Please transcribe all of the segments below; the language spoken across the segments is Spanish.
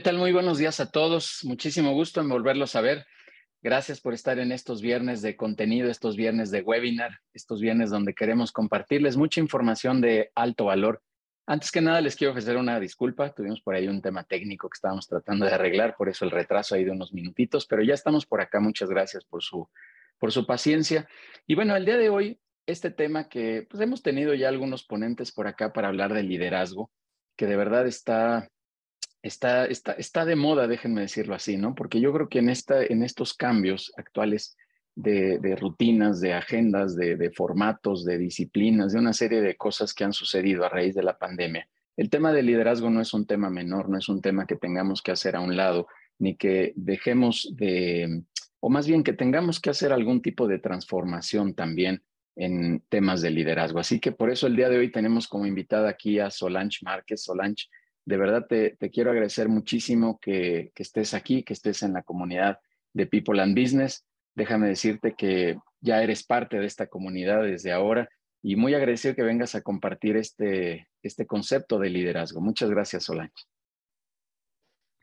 ¿qué tal? Muy buenos días a todos. Muchísimo gusto en volverlos a ver. Gracias por estar en estos viernes de contenido, estos viernes de webinar, estos viernes donde queremos compartirles mucha información de alto valor. Antes que nada, les quiero ofrecer una disculpa. Tuvimos por ahí un tema técnico que estábamos tratando de arreglar, por eso el retraso ahí de unos minutitos, pero ya estamos por acá. Muchas gracias por su, por su paciencia. Y bueno, el día de hoy, este tema que pues, hemos tenido ya algunos ponentes por acá para hablar del liderazgo, que de verdad está está, está, está de moda, déjenme decirlo así, ¿no? Porque yo creo que en, esta, en estos cambios actuales de, de rutinas, de agendas, de, de, formatos, de disciplinas, de una serie de cosas que han sucedido a raíz de la pandemia, el tema del liderazgo no es un tema menor, no es un tema que tengamos que hacer a un lado, ni que dejemos de, o más bien que tengamos que hacer algún tipo de transformación también en temas de liderazgo. Así que por eso el día de hoy tenemos como invitada aquí a Solange Márquez. Solange de verdad te, quiero agradecer muchísimo que, estés aquí, que estés en la comunidad de People and Business. Déjame decirte que ya eres parte de esta comunidad desde ahora y muy agradecido que vengas a compartir este, este concepto de liderazgo. Muchas gracias, Solange.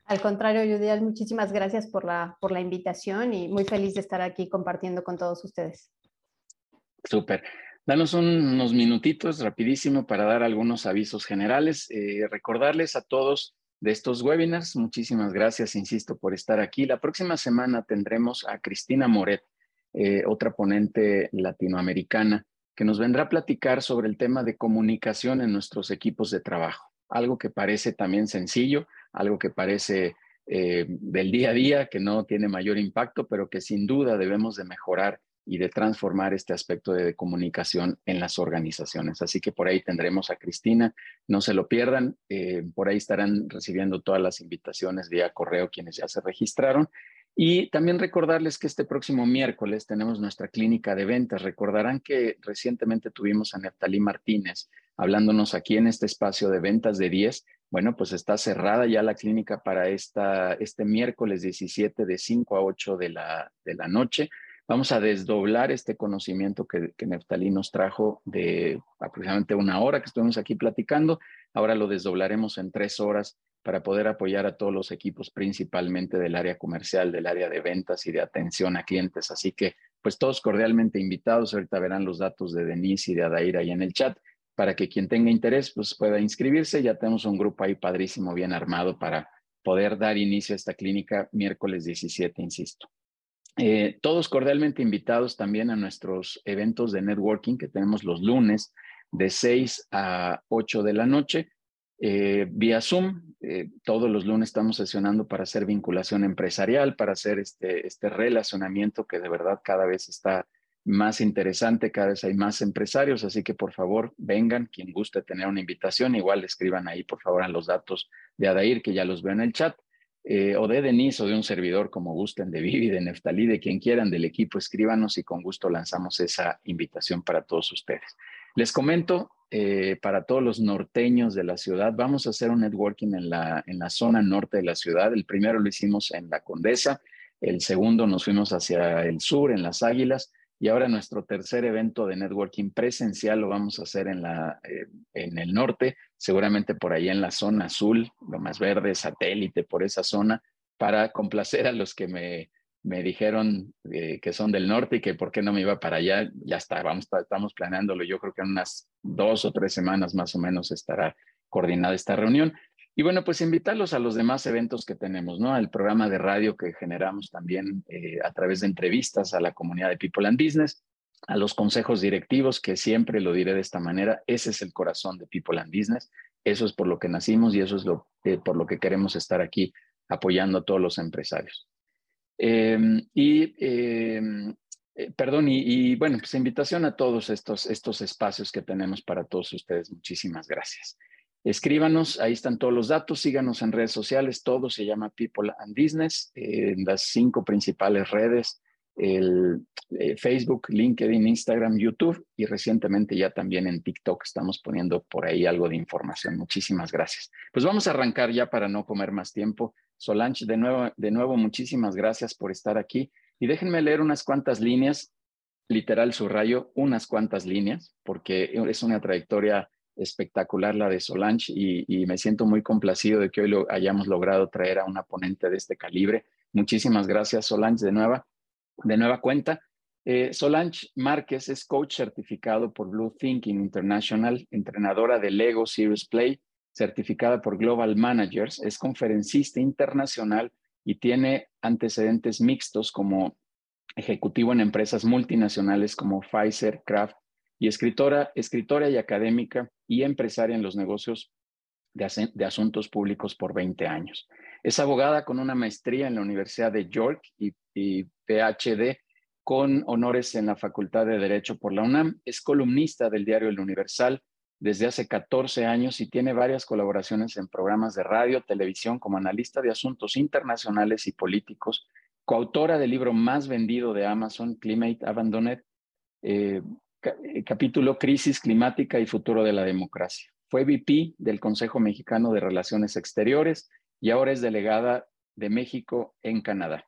Al contrario, Judial, muchísimas gracias por la, por la invitación y muy feliz de estar aquí compartiendo con todos ustedes. Súper. Danos unos minutitos rapidísimo para dar algunos avisos generales. Eh, recordarles a todos de estos webinars. Muchísimas gracias, insisto, por estar aquí. La próxima semana tendremos a Cristina Moret, eh, otra ponente latinoamericana, que nos vendrá a platicar sobre el tema de comunicación en nuestros equipos de trabajo. Algo que parece también sencillo, algo que parece eh, del día a día, que no tiene mayor impacto, pero que sin duda debemos de mejorar y de transformar este aspecto de comunicación en las organizaciones. Así que por ahí tendremos a Cristina, no se lo pierdan, eh, por ahí estarán recibiendo todas las invitaciones vía correo quienes ya se registraron. Y también recordarles que este próximo miércoles tenemos nuestra clínica de ventas. Recordarán que recientemente tuvimos a Neftalí Martínez hablándonos aquí en este espacio de ventas de 10. Bueno, pues está cerrada ya la clínica para esta, este miércoles 17 de 5 a 8 de la, de la noche. Vamos a desdoblar este conocimiento que, Neftalí nos trajo de aproximadamente una hora que estuvimos aquí platicando. Ahora lo desdoblaremos en tres horas para poder apoyar a todos los equipos, principalmente del área comercial, del área de ventas y de atención a clientes. Así que, pues todos cordialmente invitados. Ahorita verán los datos de Denise y de Adair ahí en el chat para que quien tenga interés pues pueda inscribirse. Ya tenemos un grupo ahí padrísimo, bien armado para poder dar inicio a esta clínica miércoles 17, insisto. Eh, todos cordialmente invitados también a nuestros eventos de networking que tenemos los lunes de 6 a 8 de la noche eh, vía Zoom. Eh, todos los lunes estamos sesionando para hacer vinculación empresarial, para hacer este, este relacionamiento que de verdad cada vez está más interesante, cada vez hay más empresarios, así que por favor vengan, quien guste tener una invitación, igual escriban ahí por favor a los datos de Adair, que ya los veo en el chat. Eh, o de Denise o de un servidor, como gusten, de Vivi, de Neftalí, de quien quieran del equipo, escríbanos y con gusto lanzamos esa invitación para todos ustedes. Les comento, eh, para todos los norteños de la ciudad, vamos a hacer un networking en la, en la zona norte de la ciudad. El primero lo hicimos en la Condesa, el segundo nos fuimos hacia el sur, en las Águilas, y ahora nuestro tercer evento de networking presencial lo vamos a hacer en, la, eh, en el norte, seguramente por ahí en la zona azul, lo más verde, satélite, por esa zona, para complacer a los que me, me dijeron eh, que son del norte y que por qué no me iba para allá. Ya está, vamos, estamos planeándolo. Yo creo que en unas dos o tres semanas más o menos estará coordinada esta reunión. Y bueno, pues invitarlos a los demás eventos que tenemos, ¿no? Al programa de radio que generamos también eh, a través de entrevistas a la comunidad de People and Business, a los consejos directivos, que siempre lo diré de esta manera, ese es el corazón de People and Business, eso es por lo que nacimos y eso es lo, eh, por lo que queremos estar aquí apoyando a todos los empresarios. Em, y em, eh, perdón, y, y, bueno, pues invitación a todos estos, estos espacios que tenemos para todos ustedes. Muchísimas gracias. Escríbanos, ahí están todos los datos, síganos en redes sociales, todo se llama People and Business, en las cinco principales redes, el eh, Facebook, LinkedIn, Instagram, YouTube y recientemente ya también en TikTok estamos poniendo por ahí algo de información. Muchísimas gracias. Pues vamos a arrancar ya para no comer más tiempo. Solange, de nuevo, de nuevo muchísimas gracias por estar aquí y déjenme leer unas cuantas líneas, literal subrayo, unas cuantas líneas, porque es una trayectoria espectacular la de Solange y, me siento muy complacido de que hoy lo hayamos logrado traer a una ponente de este calibre. Muchísimas gracias, Solange, de nueva, de nueva cuenta. Eh, Solange Márquez es coach certificado por Blue Thinking International, entrenadora de Lego Serious Play, certificada por Global Managers, es conferencista internacional y tiene antecedentes mixtos como ejecutivo en empresas multinacionales como Pfizer, Kraft y escritora, escritora y académica y empresaria en los negocios de, asuntos públicos por 20 años. Es abogada con una maestría en la Universidad de York y, PhD con honores en la Facultad de Derecho por la UNAM. Es columnista del diario El Universal desde hace 14 años y tiene varias colaboraciones en programas de radio, televisión como analista de asuntos internacionales y políticos, coautora del libro más vendido de Amazon, Climate Abandoned, eh, eh, capítulo Crisis Climática y Futuro de la Democracia. Fue VP del Consejo Mexicano de Relaciones Exteriores y ahora es delegada de México en Canadá.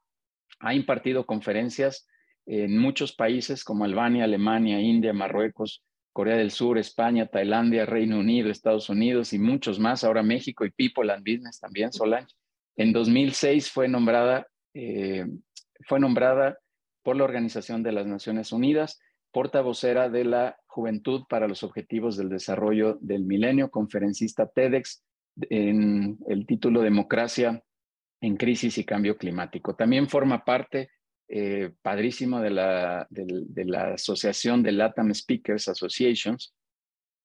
Ha impartido conferencias en muchos países como Albania, Alemania, India, Marruecos, Corea del Sur, España, Tailandia, Reino Unido, Estados Unidos y muchos más, ahora México y People and Business también, Solange. En 2006 fue nombrada, eh, fue nombrada por la Organización de las Naciones Unidas portavocera de la Juventud para los Objetivos del Desarrollo del Milenio, conferencista TEDx en el título Democracia en Crisis y Cambio Climático. También forma parte eh, padrísimo de la, de, Asociación de LATAM Speakers Associations,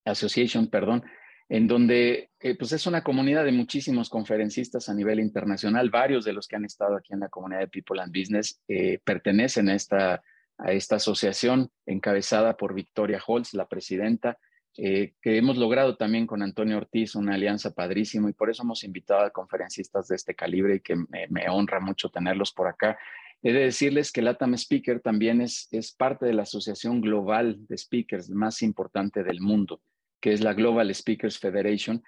Association, perdón, en donde eh, pues es una comunidad de muchísimos conferencistas a nivel internacional. Varios de los que han estado aquí en la comunidad de People and Business eh, pertenecen a esta, a esta asociación encabezada por Victoria Holz, la presidenta, que hemos logrado también con Antonio Ortiz una alianza padrísima y por eso hemos invitado a conferencistas de este calibre y que me, honra mucho tenerlos por acá. He de decirles que LATAM Speaker también es, es parte de la asociación global de speakers más importante del mundo, que es la Global Speakers Federation.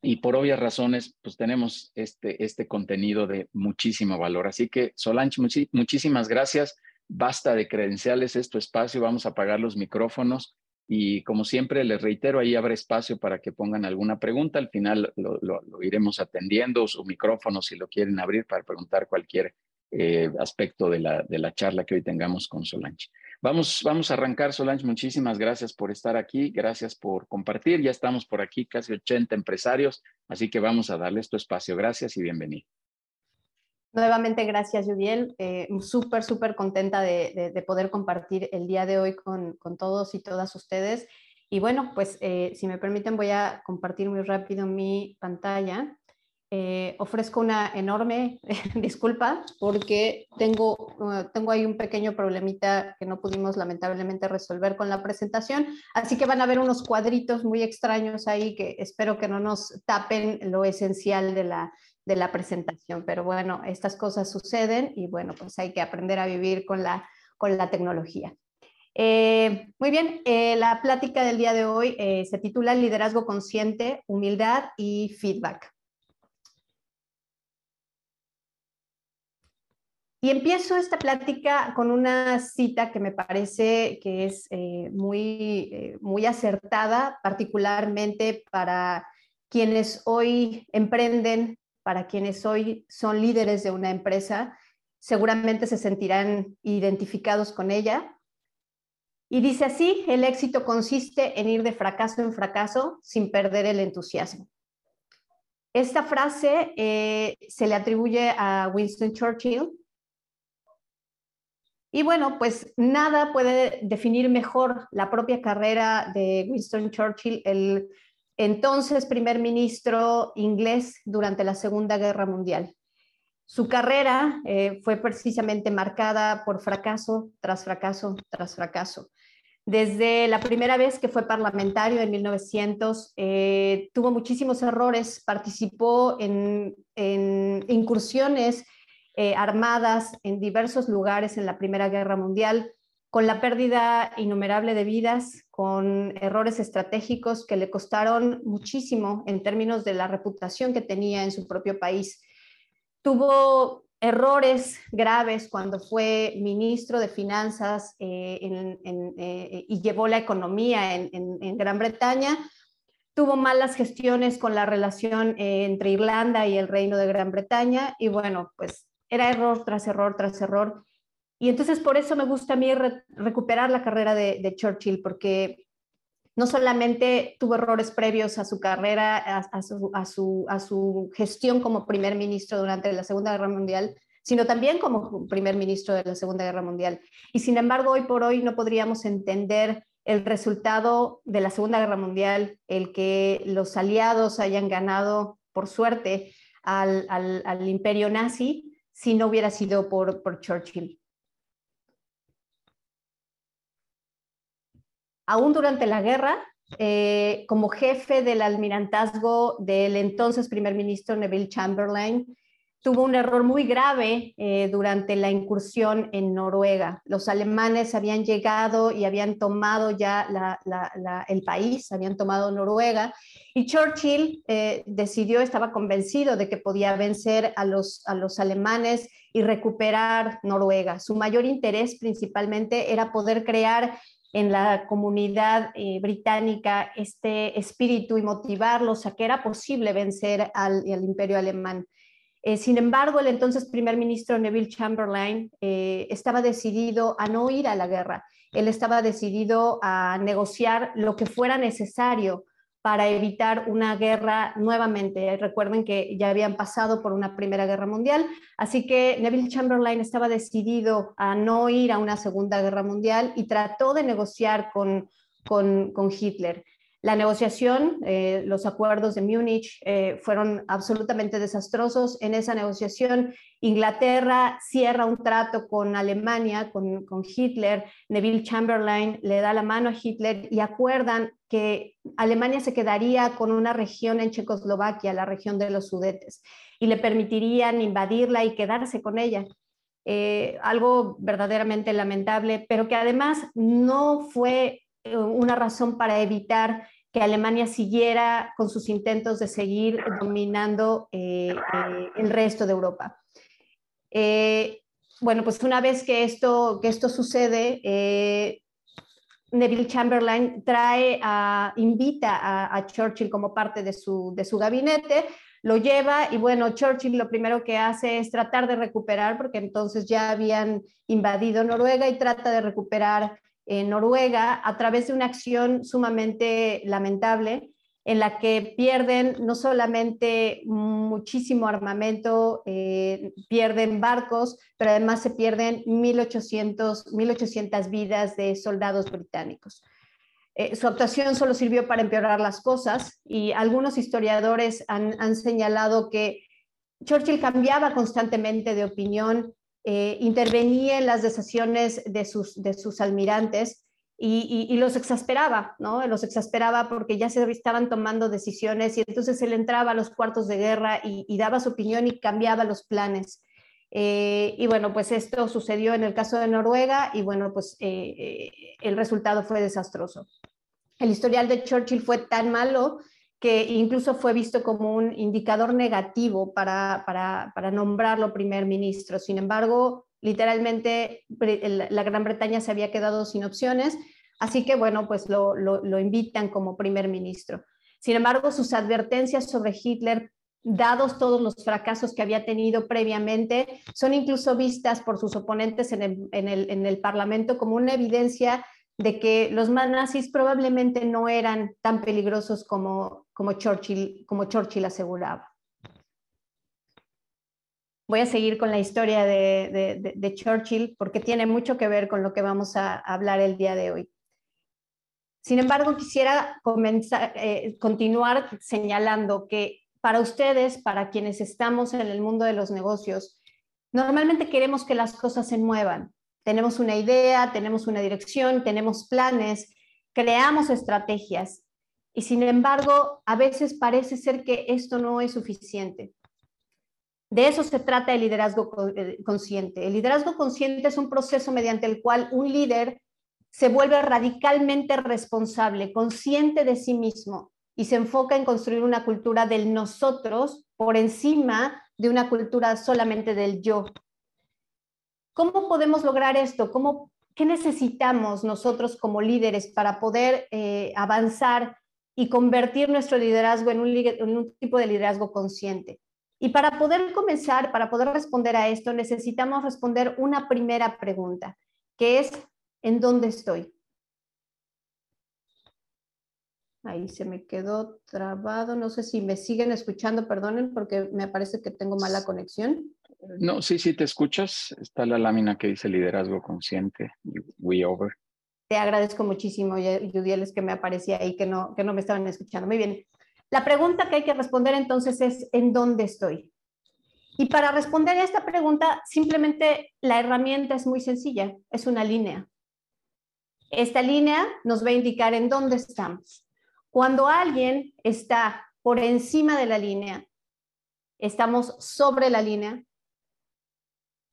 Y por obvias razones, pues tenemos este, este contenido de muchísimo valor. Así que, Solange, muchísimas gracias. Basta de credenciales, es espacio. Vamos a apagar los micrófonos. Y como siempre, les reitero, ahí habrá espacio para que pongan alguna pregunta. Al final lo, iremos atendiendo, su micrófono si lo quieren abrir para preguntar cualquier eh, aspecto de la, de la charla que hoy tengamos con Solange. Vamos, vamos a arrancar, Solange. Muchísimas gracias por estar aquí, gracias por compartir. Ya estamos por aquí, casi 80 empresarios, así que vamos a darles tu espacio. Gracias y bienvenido. Nuevamente, gracias, Judiel. Eh, súper, súper contenta de, de, poder compartir el día de hoy con, con todos y todas ustedes. Y bueno, pues eh, si me permiten, voy a compartir muy rápido mi pantalla. Eh, ofrezco una enorme disculpa porque tengo, uh, tengo ahí un pequeño problemita que no pudimos lamentablemente resolver con la presentación, así que van a ver unos cuadritos muy extraños ahí que espero que no nos tapen lo esencial de la, de la presentación, pero bueno, estas cosas suceden y bueno, pues hay que aprender a vivir con la, con la tecnología. Eh, muy bien, eh, la plática del día de hoy se titula Liderazgo Consciente, Humildad y Feedback. Y empiezo esta plática con una cita que me parece que es eh, muy, eh, muy acertada, particularmente para quienes hoy emprenden, para quienes hoy son líderes de una empresa, seguramente se sentirán identificados con ella. Y dice así, el éxito consiste en ir de fracaso en fracaso sin perder el entusiasmo. Esta frase eh, se le atribuye a Winston Churchill, y bueno, pues nada puede definir mejor la propia carrera de Winston Churchill, el entonces primer ministro inglés durante la Segunda Guerra Mundial. Su carrera eh, fue precisamente marcada por fracaso tras fracaso tras fracaso. Desde la primera vez que fue parlamentario en 1900, eh, tuvo muchísimos errores, participó en, incursiones eh, armadas en diversos lugares en la Primera Guerra Mundial, con la pérdida innumerable de vidas, con errores estratégicos que le costaron muchísimo en términos de la reputación que tenía en su propio país. Tuvo errores graves cuando fue ministro de Finanzas eh, eh, y llevó la economía en, Gran Bretaña, tuvo malas gestiones con la relación eh, entre Irlanda y el Reino de Gran Bretaña y bueno, pues era error tras error tras error. Y entonces por eso me gusta a mí recuperar la carrera de, Churchill, porque no solamente tuvo errores previos a su carrera, a, su, a, su, a, su, gestión como primer ministro durante la Segunda Guerra Mundial, sino también como primer ministro de la Segunda Guerra Mundial. Y sin embargo, hoy por hoy no podríamos entender el resultado de la Segunda Guerra Mundial, el que los aliados hayan ganado por suerte al, imperio nazi, si no hubiera sido por, Churchill. Aún durante la guerra, eh, como jefe del almirantazgo del entonces primer ministro Neville Chamberlain, tuvo un error muy grave eh, durante la incursión en Noruega. Los alemanes habían llegado y habían tomado ya el país, habían tomado Noruega, y Churchill eh, decidió, estaba convencido de que podía vencer a los, a los alemanes y recuperar Noruega. Su mayor interés principalmente era poder crear en la comunidad eh, británica este espíritu y motivarlos a que era posible vencer al imperio alemán. Eh, sin embargo, el entonces primer ministro Neville Chamberlain eh, estaba decidido a no ir a la guerra. Él estaba decidido a negociar lo que fuera necesario para evitar una guerra nuevamente. Recuerden que ya habían pasado por una Primera Guerra Mundial, así que Neville Chamberlain estaba decidido a no ir a una Segunda Guerra Mundial y trató de negociar con, con Hitler. La negociación, eh, los acuerdos de Múnich eh, fueron absolutamente desastrosos. En esa negociación, Inglaterra cierra un trato con Alemania, con, Hitler. Neville Chamberlain le da la mano a Hitler y acuerdan que Alemania se quedaría con una región en Checoslovaquia, la región de los Sudetes, y le permitirían invadirla y quedarse con ella. Eh, algo verdaderamente lamentable, pero que además no fue una razón para evitar que Alemania siguiera con sus intentos de seguir dominando eh, eh, el resto de Europa. bueno, pues una vez que esto, que esto sucede, Neville Chamberlain trae a, invita a, Churchill como parte de su, de su gabinete, lo lleva y bueno, Churchill lo primero que hace es tratar de recuperar, porque entonces ya habían invadido Noruega y trata de recuperar en Noruega a través de una acción sumamente lamentable en la que pierden no solamente muchísimo armamento, eh, pierden barcos, pero además se pierden 1.800, 1800 vidas de soldados británicos. Eh, su actuación solo sirvió para empeorar las cosas y algunos historiadores han, han señalado que Churchill cambiaba constantemente de opinión eh, intervenía en las decisiones de sus, de sus almirantes y, los exasperaba, ¿no? Los exasperaba porque ya se estaban tomando decisiones y entonces él entraba a los cuartos de guerra y, daba su opinión y cambiaba los planes. Eh, y bueno, pues esto sucedió en el caso de Noruega y bueno, pues eh, el resultado fue desastroso. El historial de Churchill fue tan malo que incluso fue visto como un indicador negativo para, para, nombrarlo primer ministro. Sin embargo, literalmente la Gran Bretaña se había quedado sin opciones, así que bueno, pues lo, lo, invitan como primer ministro. Sin embargo, sus advertencias sobre Hitler dados todos los fracasos que había tenido previamente, son incluso vistas por sus oponentes en el, en el, en el Parlamento como una evidencia de que los nazis probablemente no eran tan peligrosos como, como, Churchill, como Churchill aseguraba. Voy a seguir con la historia de, Churchill porque tiene mucho que ver con lo que vamos a hablar el día de hoy. Sin embargo, quisiera eh, continuar señalando que para ustedes, para quienes estamos en el mundo de los negocios, normalmente queremos que las cosas se muevan, tenemos una idea, tenemos una dirección, tenemos planes, creamos estrategias y sin embargo, a veces parece ser que esto no es suficiente. De eso se trata el liderazgo eh, consciente. El liderazgo consciente es un proceso mediante el cual un líder se vuelve radicalmente responsable, consciente de sí mismo y se enfoca en construir una cultura del nosotros por encima de una cultura solamente del yo. ¿Cómo podemos lograr esto? ¿Cómo, ¿Qué necesitamos nosotros como líderes para poder eh, avanzar y convertir nuestro liderazgo en un, en un tipo de liderazgo consciente. Y para poder comenzar, para poder responder a esto, necesitamos responder una primera pregunta, que es, ¿en dónde estoy? Ahí se me quedó trabado. No sé si me siguen escuchando, perdonen, porque me parece que tengo mala conexión. No, sí, sí, te escuchas. Está la lámina que dice liderazgo consciente, we over. Te agradezco muchísimo, Judiel, es que me aparecía ahí que no, que no me estaban escuchando. Muy bien. La pregunta que hay que responder entonces es, ¿en dónde estoy? Y para responder a esta pregunta, simplemente la herramienta es muy sencilla, es una línea. Esta línea nos va a indicar en dónde estamos. Cuando alguien está por encima de la línea, estamos sobre la línea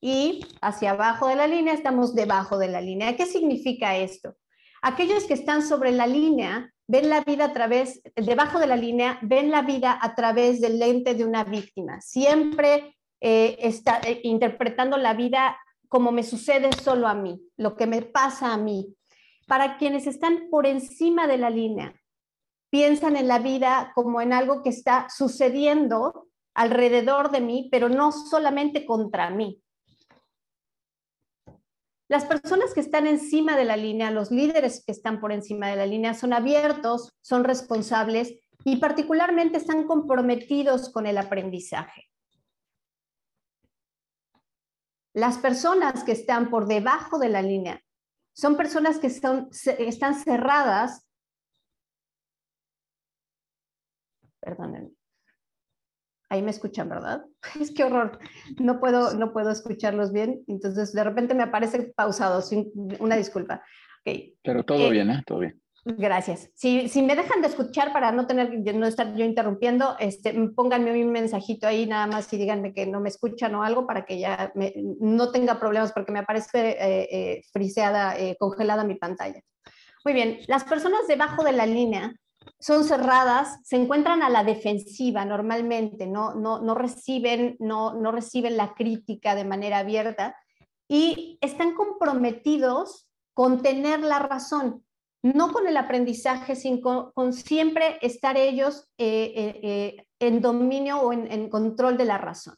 y hacia abajo de la línea estamos debajo de la línea. ¿Qué significa esto? Aquellos que están sobre la línea ven la vida a través, debajo de la línea, ven la vida a través del lente de una víctima. Siempre eh, está eh, interpretando la vida como me sucede solo a mí, lo que me pasa a mí. Para quienes están por encima de la línea, piensan en la vida como en algo que está sucediendo alrededor de mí, pero no solamente contra mí. Las personas que están encima de la línea, los líderes que están por encima de la línea, son abiertos, son responsables y particularmente están comprometidos con el aprendizaje. Las personas que están por debajo de la línea son personas que están cerradas. Perdónenme. Ahí me escuchan, ¿verdad? Es que horror. No puedo, no puedo escucharlos bien. Entonces, de repente me aparece pausado. Sin, una disculpa. Okay. Pero todo eh, bien, ¿eh? Todo bien. Gracias. Si, si, me dejan de escuchar para no tener no estar yo interrumpiendo, este, pónganme un mensajito ahí nada más y díganme que no me escuchan o algo para que ya no tenga problemas porque me aparece eh, eh, friseada, eh, congelada mi pantalla. Muy bien, las personas debajo de la línea son cerradas, se encuentran a la defensiva normalmente, no, no, no, reciben, no, no reciben la crítica de manera abierta y están comprometidos con tener la razón, no con el aprendizaje, sino con, siempre estar ellos eh, eh, eh, en dominio o en control de la razón.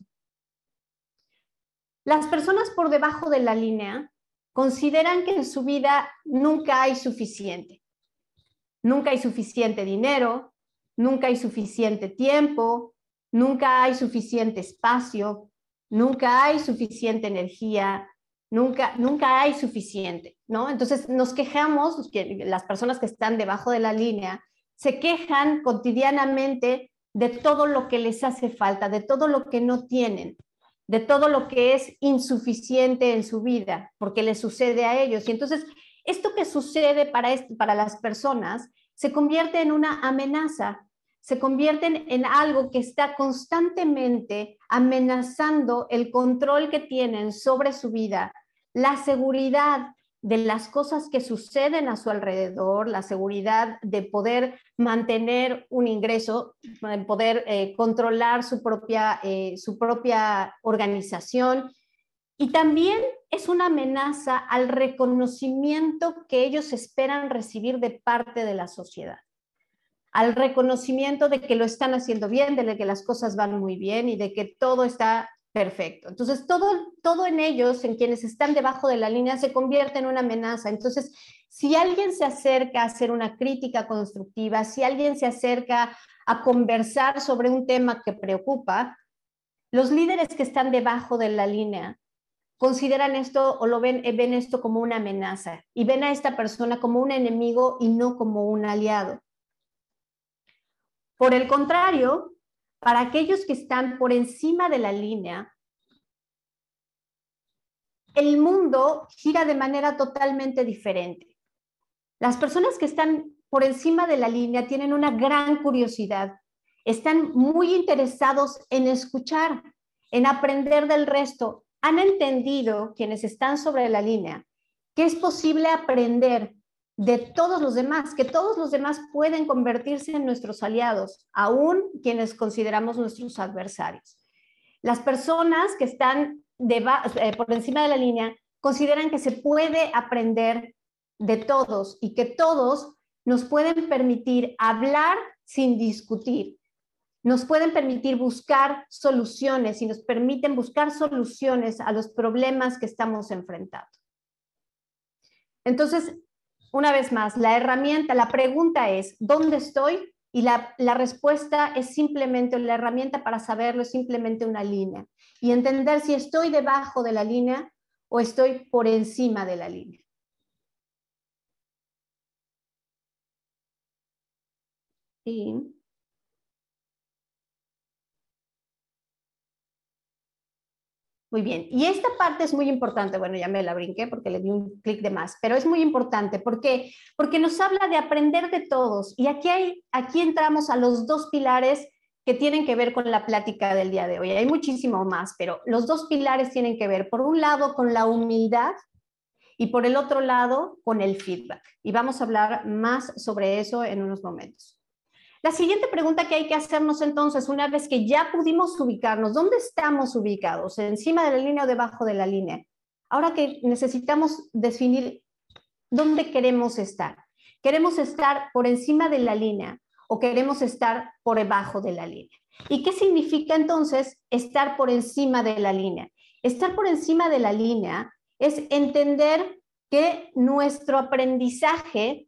Las personas por debajo de la línea consideran que en su vida nunca hay suficiente Nunca hay suficiente dinero, nunca hay suficiente tiempo, nunca hay suficiente espacio, nunca hay suficiente energía, nunca, nunca hay suficiente, ¿no? Entonces nos quejamos, que las personas que están debajo de la línea se quejan cotidianamente de todo lo que les hace falta, de todo lo que no tienen, de todo lo que es insuficiente en su vida, porque les sucede a ellos. Y entonces esto que sucede para, para las personas se convierte en una amenaza, se convierte en algo que está constantemente amenazando el control que tienen sobre su vida, la seguridad de las cosas que suceden a su alrededor, la seguridad de poder mantener un ingreso, de poder eh, controlar su propia, eh, su propia organización y también es una amenaza al reconocimiento que ellos esperan recibir de parte de la sociedad, al reconocimiento de que lo están haciendo bien, de que las cosas van muy bien y de que todo está perfecto. Entonces, todo, todo en ellos, en quienes están debajo de la línea, se convierte en una amenaza. Entonces, si alguien se acerca a hacer una crítica constructiva, si alguien se acerca a conversar sobre un tema que preocupa, los líderes que están debajo de la línea consideran esto o lo ven, eh, ven esto como una amenaza y ven a esta persona como un enemigo y no como un aliado. Por el contrario, para aquellos que están por encima de la línea, el mundo gira de manera totalmente diferente. Las personas que están por encima de la línea tienen una gran curiosidad, están muy interesados en escuchar, en aprender del resto, han entendido quienes están sobre la línea que es posible aprender de todos los demás, que todos los demás pueden convertirse en nuestros aliados, aún quienes consideramos nuestros adversarios. Las personas que están eh, por encima de la línea consideran que se puede aprender de todos y que todos nos pueden permitir hablar sin discutir, nos pueden permitir buscar soluciones y nos permiten buscar soluciones a los problemas que estamos enfrentando. Entonces, una vez más, la herramienta, la pregunta es, ¿dónde estoy? Y la, respuesta es simplemente, la herramienta para saberlo es simplemente una línea. Y entender si estoy debajo de la línea o estoy por encima de la línea. Sí. Muy bien. Y esta parte es muy importante. Bueno, ya me la brinqué porque le di un clic de más, pero es muy importante porque, porque nos habla de aprender de todos. Y aquí, hay, aquí entramos a los dos pilares que tienen que ver con la plática del día de hoy. Hay muchísimo más, pero los dos pilares tienen que ver, por un lado, con la humildad y por el otro lado, con el feedback. Y vamos a hablar más sobre eso en unos momentos. La siguiente pregunta que hay que hacernos entonces, una vez que ya pudimos ubicarnos, ¿dónde estamos ubicados? ¿Encima de la línea o debajo de la línea? Ahora que necesitamos definir dónde queremos estar. ¿Queremos estar por encima de la línea o queremos estar por debajo de la línea? ¿Y qué significa entonces estar por encima de la línea? Estar por encima de la línea es entender que nuestro aprendizaje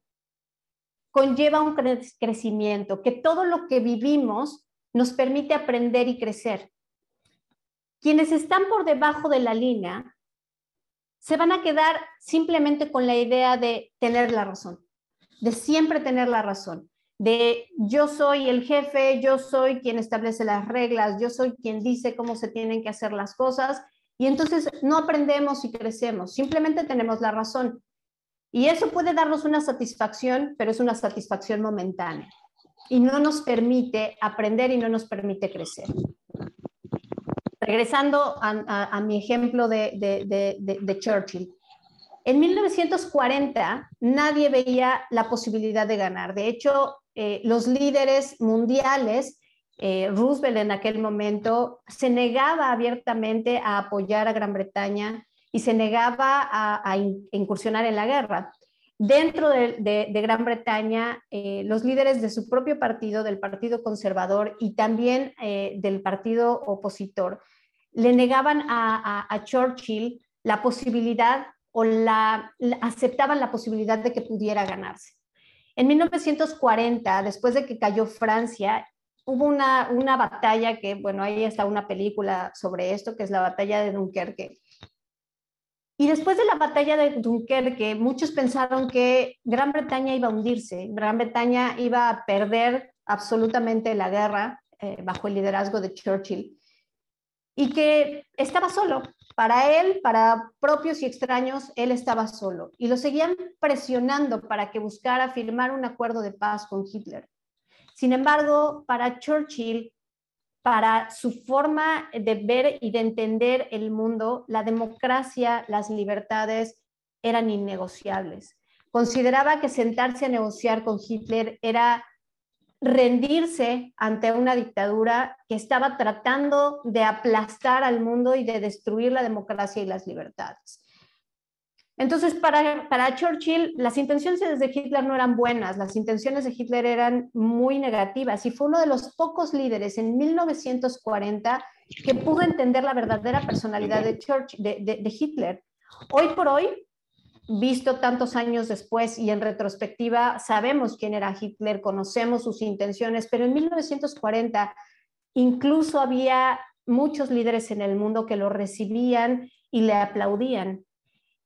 conlleva un crecimiento, que todo lo que vivimos nos permite aprender y crecer. Quienes están por debajo de la línea se van a quedar simplemente con la idea de tener la razón, de siempre tener la razón, de yo soy el jefe, yo soy quien establece las reglas, yo soy quien dice cómo se tienen que hacer las cosas, y entonces no aprendemos y crecemos, simplemente tenemos la razón. Y eso puede darnos una satisfacción, pero es una satisfacción momentánea y no nos permite aprender y no nos permite crecer. Regresando a, mi ejemplo de, Churchill. En 1940 nadie veía la posibilidad de ganar. De hecho, eh, los líderes mundiales, eh, Roosevelt en aquel momento, se negaba abiertamente a apoyar a Gran Bretaña y se negaba a, incursionar en la guerra. Dentro de, Gran Bretaña, eh, los líderes de su propio partido, del Partido Conservador y también eh, del partido opositor, le negaban a, Churchill la posibilidad o la, aceptaban la posibilidad de que pudiera ganarse. En 1940, después de que cayó Francia, hubo una, una batalla que, bueno, ahí está una película sobre esto, que es la batalla de Dunkerque. Y después de la batalla de Dunkerque, muchos pensaron que Gran Bretaña iba a hundirse, Gran Bretaña iba a perder absolutamente la guerra eh, bajo el liderazgo de Churchill y que estaba solo. Para él, para propios y extraños, él estaba solo. Y lo seguían presionando para que buscara firmar un acuerdo de paz con Hitler. Sin embargo, para Churchill, para su forma de ver y de entender el mundo, la democracia, las libertades eran innegociables. Consideraba que sentarse a negociar con Hitler era rendirse ante una dictadura que estaba tratando de aplastar al mundo y de destruir la democracia y las libertades. Entonces, para, para Churchill, las intenciones de Hitler no eran buenas, las intenciones de Hitler eran muy negativas y fue uno de los pocos líderes en 1940 que pudo entender la verdadera personalidad de, de, de Hitler. Hoy por hoy, visto tantos años después y en retrospectiva, sabemos quién era Hitler, conocemos sus intenciones, pero en 1940 incluso había muchos líderes en el mundo que lo recibían y le aplaudían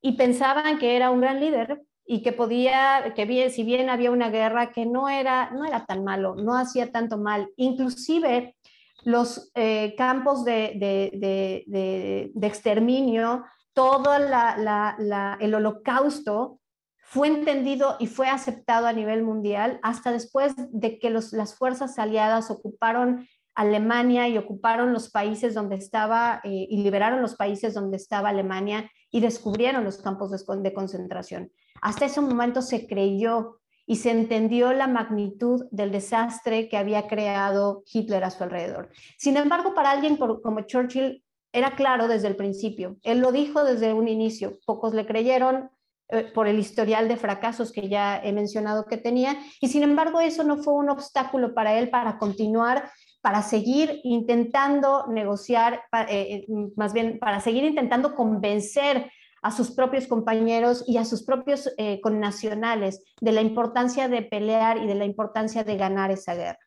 y pensaban que era un gran líder y que podía, que bien, si bien había una guerra, que no era, no era tan malo, no hacía tanto mal. Inclusive los eh, campos de, de, exterminio, todo el holocausto fue entendido y fue aceptado a nivel mundial hasta después de que los, las fuerzas aliadas ocuparon Alemania y ocuparon los países donde estaba eh, y liberaron los países donde estaba Alemania y descubrieron los campos de, concentración. Hasta ese momento se creyó y se entendió la magnitud del desastre que había creado Hitler a su alrededor. Sin embargo, para alguien como Churchill era claro desde el principio. Él lo dijo desde un inicio. Pocos le creyeron, eh, por el historial de fracasos que ya he mencionado que tenía, y sin embargo eso no fue un obstáculo para él para continuar, para seguir intentando negociar, eh, más bien para seguir intentando convencer a sus propios compañeros y a sus propios eh, connacionales de la importancia de pelear y de la importancia de ganar esa guerra.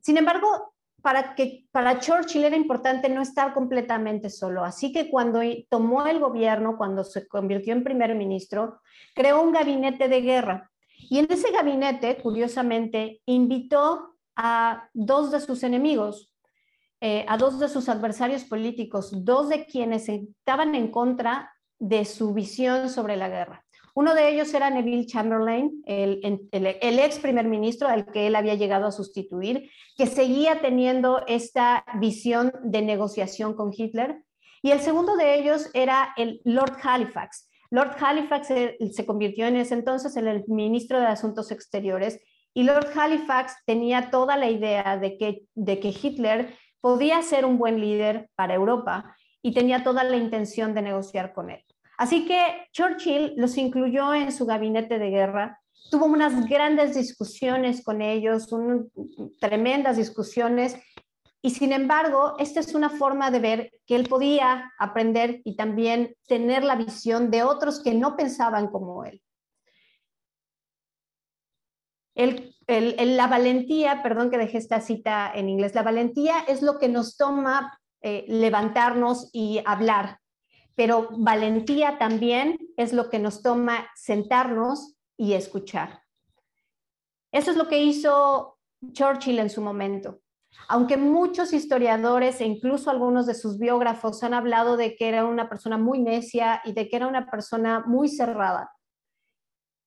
Sin embargo, para, que, para Churchill era importante no estar completamente solo, así que cuando tomó el gobierno, cuando se convirtió en primer ministro, creó un gabinete de guerra. Y en ese gabinete, curiosamente, invitó a dos de sus enemigos, eh, a dos de sus adversarios políticos, dos de quienes estaban en contra de su visión sobre la guerra. Uno de ellos era Neville Chamberlain, el, ex primer ministro al que él había llegado a sustituir, que seguía teniendo esta visión de negociación con Hitler. Y el segundo de ellos era el Lord Halifax. Lord Halifax se, se convirtió en ese entonces en el ministro de Asuntos Exteriores y Lord Halifax tenía toda la idea de que, Hitler podía ser un buen líder para Europa y tenía toda la intención de negociar con él. Así que Churchill los incluyó en su gabinete de guerra, tuvo unas grandes discusiones con ellos, tremendas discusiones, y sin embargo, esta es una forma de ver que él podía aprender y también tener la visión de otros que no pensaban como él. La valentía, perdón que dejé esta cita en inglés, la valentía es lo que nos toma eh, levantarnos y hablar, pero valentía también es lo que nos toma sentarnos y escuchar. Eso es lo que hizo Churchill en su momento. Aunque muchos historiadores e incluso algunos de sus biógrafos han hablado de que era una persona muy necia y de que era una persona muy cerrada,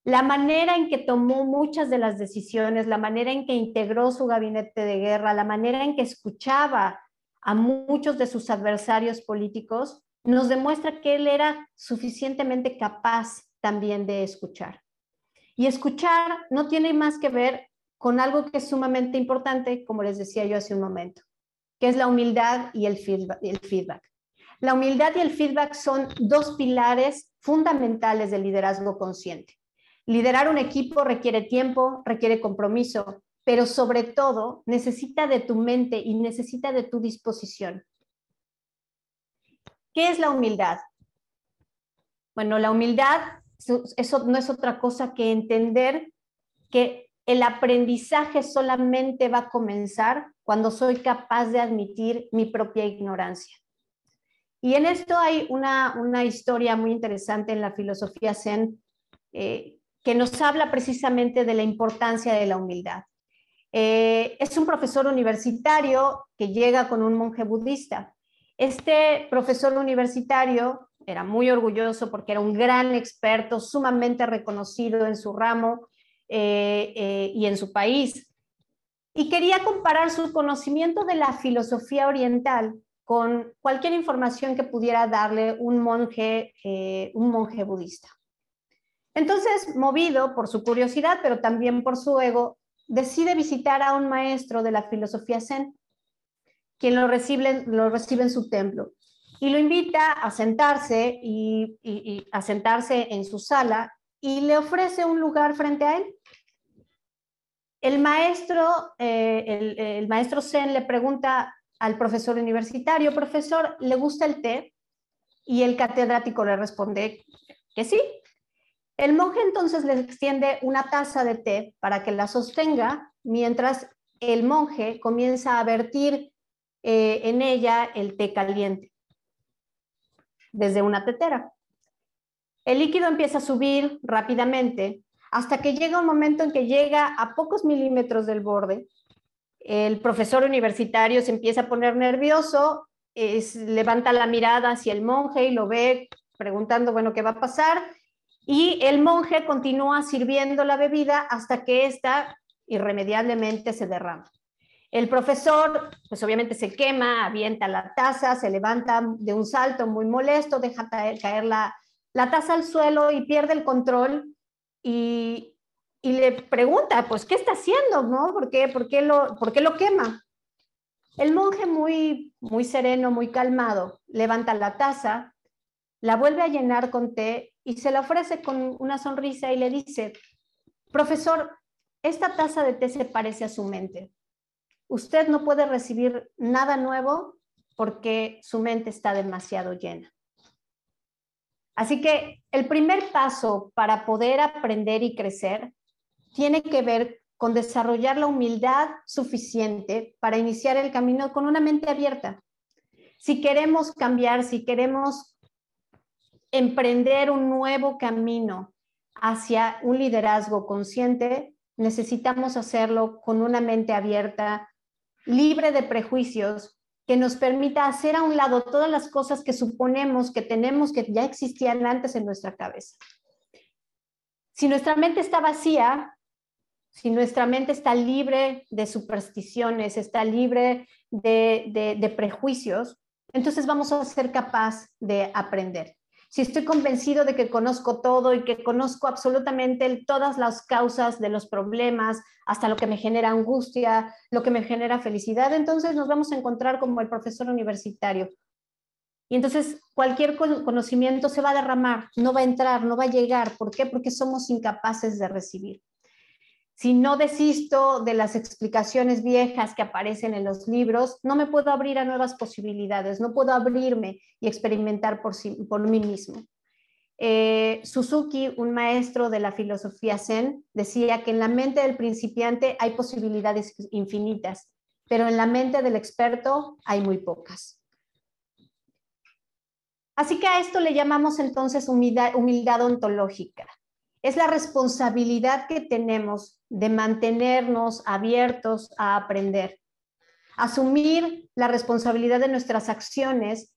la manera en que tomó muchas de las decisiones, la manera en que integró su gabinete de guerra, la manera en que escuchaba a muchos de sus adversarios políticos, nos demuestra que él era suficientemente capaz también de escuchar. Y escuchar no tiene más que ver con algo que es sumamente importante, como les decía yo hace un momento, que es la humildad y el feedback. La humildad y el feedback son dos pilares fundamentales del liderazgo consciente. Liderar un equipo requiere tiempo, requiere compromiso, pero sobre todo necesita de tu mente y necesita de tu disposición. ¿Qué es la humildad? Bueno, la humildad eso no es otra cosa que entender que el aprendizaje solamente va a comenzar cuando soy capaz de admitir mi propia ignorancia. Y en esto hay una, historia muy interesante en la filosofía zen eh, que nos habla precisamente de la importancia de la humildad. Eh, es un profesor universitario que llega con un monje budista. Este profesor universitario era muy orgulloso porque era un gran experto, sumamente reconocido en su ramo eh, eh, y en su país. Y quería comparar su conocimiento de la filosofía oriental con cualquier información que pudiera darle un monje, un monje budista. Entonces, movido por su curiosidad, pero también por su ego, decide visitar a un maestro de la filosofía zen, quien lo recibe, en su templo y lo invita a sentarse y, a sentarse en su sala y le ofrece un lugar frente a él. El maestro, eh, el maestro Zen le pregunta al profesor universitario, profesor, ¿le gusta el té? Y el catedrático le responde que sí, el monje entonces le extiende una taza de té para que la sostenga mientras el monje comienza a vertir eh, en ella el té caliente desde una tetera. El líquido empieza a subir rápidamente hasta que llega un momento en que llega a pocos milímetros del borde. El profesor universitario se empieza a poner nervioso, levanta la mirada hacia el monje y lo ve preguntando, bueno, ¿qué va a pasar? Y el monje continúa sirviendo la bebida hasta que ésta irremediablemente se derrama. El profesor, pues obviamente se quema, avienta la taza, se levanta de un salto muy molesto, deja caer la, taza al suelo y pierde el control y, le pregunta, pues, ¿qué está haciendo? ¿No? ¿Por qué, por qué, lo, por qué lo quema? El monje muy, muy sereno, muy calmado, levanta la taza, la vuelve a llenar con té y se la ofrece con una sonrisa y le dice, profesor, esta taza de té se parece a su mente. Usted no puede recibir nada nuevo porque su mente está demasiado llena. Así que el primer paso para poder aprender y crecer tiene que ver con desarrollar la humildad suficiente para iniciar el camino con una mente abierta. Si queremos cambiar, si queremos emprender un nuevo camino hacia un liderazgo consciente, necesitamos hacerlo con una mente abierta, libre de prejuicios, que nos permita hacer a un lado todas las cosas que suponemos que tenemos que ya existían antes en nuestra cabeza. Si nuestra mente está vacía, si nuestra mente está libre de supersticiones, está libre de, de prejuicios, entonces vamos a ser capaz de aprender si estoy convencido de que conozco todo y que conozco absolutamente todas las causas de los problemas, hasta lo que me genera angustia, lo que me genera felicidad, entonces nos vamos a encontrar como el profesor universitario. Y entonces cualquier conocimiento se va a derramar, no va a entrar, no va a llegar. ¿Por qué? Porque somos incapaces de recibir. Si no desisto de las explicaciones viejas que aparecen en los libros, no me puedo abrir a nuevas posibilidades, no puedo abrirme y experimentar por, por mí mismo. Eh, Suzuki, un maestro de la filosofía zen, decía que en la mente del principiante hay posibilidades infinitas, pero en la mente del experto hay muy pocas. Así que a esto le llamamos entonces humildad ontológica es la responsabilidad que tenemos de mantenernos abiertos a aprender. Asumir la responsabilidad de nuestras acciones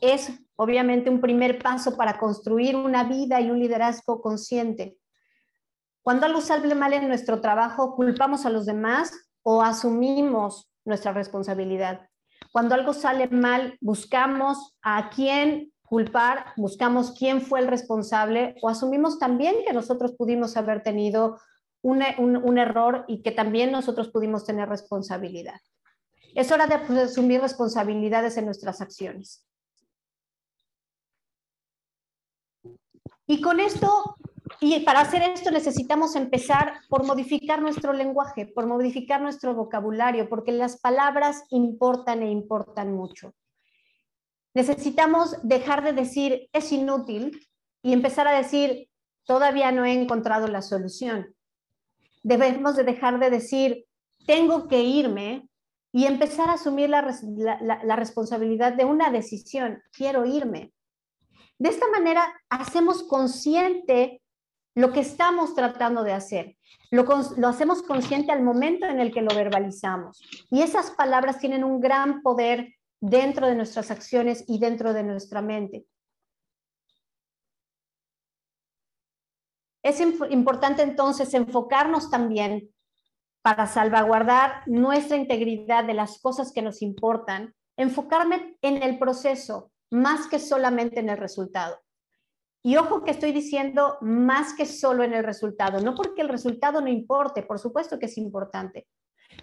es obviamente un primer paso para construir una vida y un liderazgo consciente. Cuando algo sale mal en nuestro trabajo, culpamos a los demás o asumimos nuestra responsabilidad. Cuando algo sale mal, buscamos a quién culpar, buscamos quién fue el responsable o asumimos también que nosotros pudimos haber tenido un, error y que también nosotros pudimos tener responsabilidad. Es hora de asumir responsabilidades en nuestras acciones. Y con esto, y para hacer esto necesitamos empezar por modificar nuestro lenguaje, por modificar nuestro vocabulario, porque las palabras importan e importan mucho. Necesitamos dejar de decir es inútil y empezar a decir todavía no he encontrado la solución. Debemos de dejar de decir tengo que irme y empezar a asumir la, responsabilidad de una decisión, quiero irme. De esta manera hacemos consciente lo que estamos tratando de hacer. Lo, lo, hacemos consciente al momento en el que lo verbalizamos. Y esas palabras tienen un gran poder dentro de nuestras acciones y dentro de nuestra mente. Es importante entonces enfocarnos también para salvaguardar nuestra integridad de las cosas que nos importan, enfocarme en el proceso más que solamente en el resultado. Y ojo que estoy diciendo más que solo en el resultado, no porque el resultado no importe, por supuesto que es importante,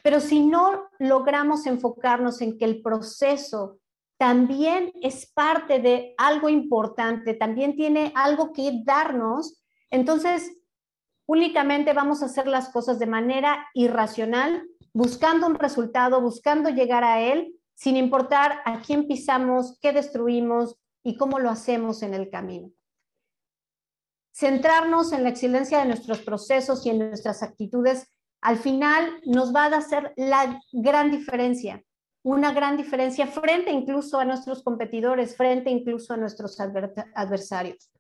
pero si no logramos enfocarnos en que el proceso también es parte de algo importante, también tiene algo que darnos, entonces únicamente vamos a hacer las cosas de manera irracional, buscando un resultado, buscando llegar a él, sin importar a quién pisamos, qué destruimos y cómo lo hacemos en el camino. Centrarnos en la excelencia de nuestros procesos y en nuestras actitudes al final nos va a hacer la gran diferencia, una gran diferencia frente incluso a nuestros competidores, frente incluso a nuestros adversarios.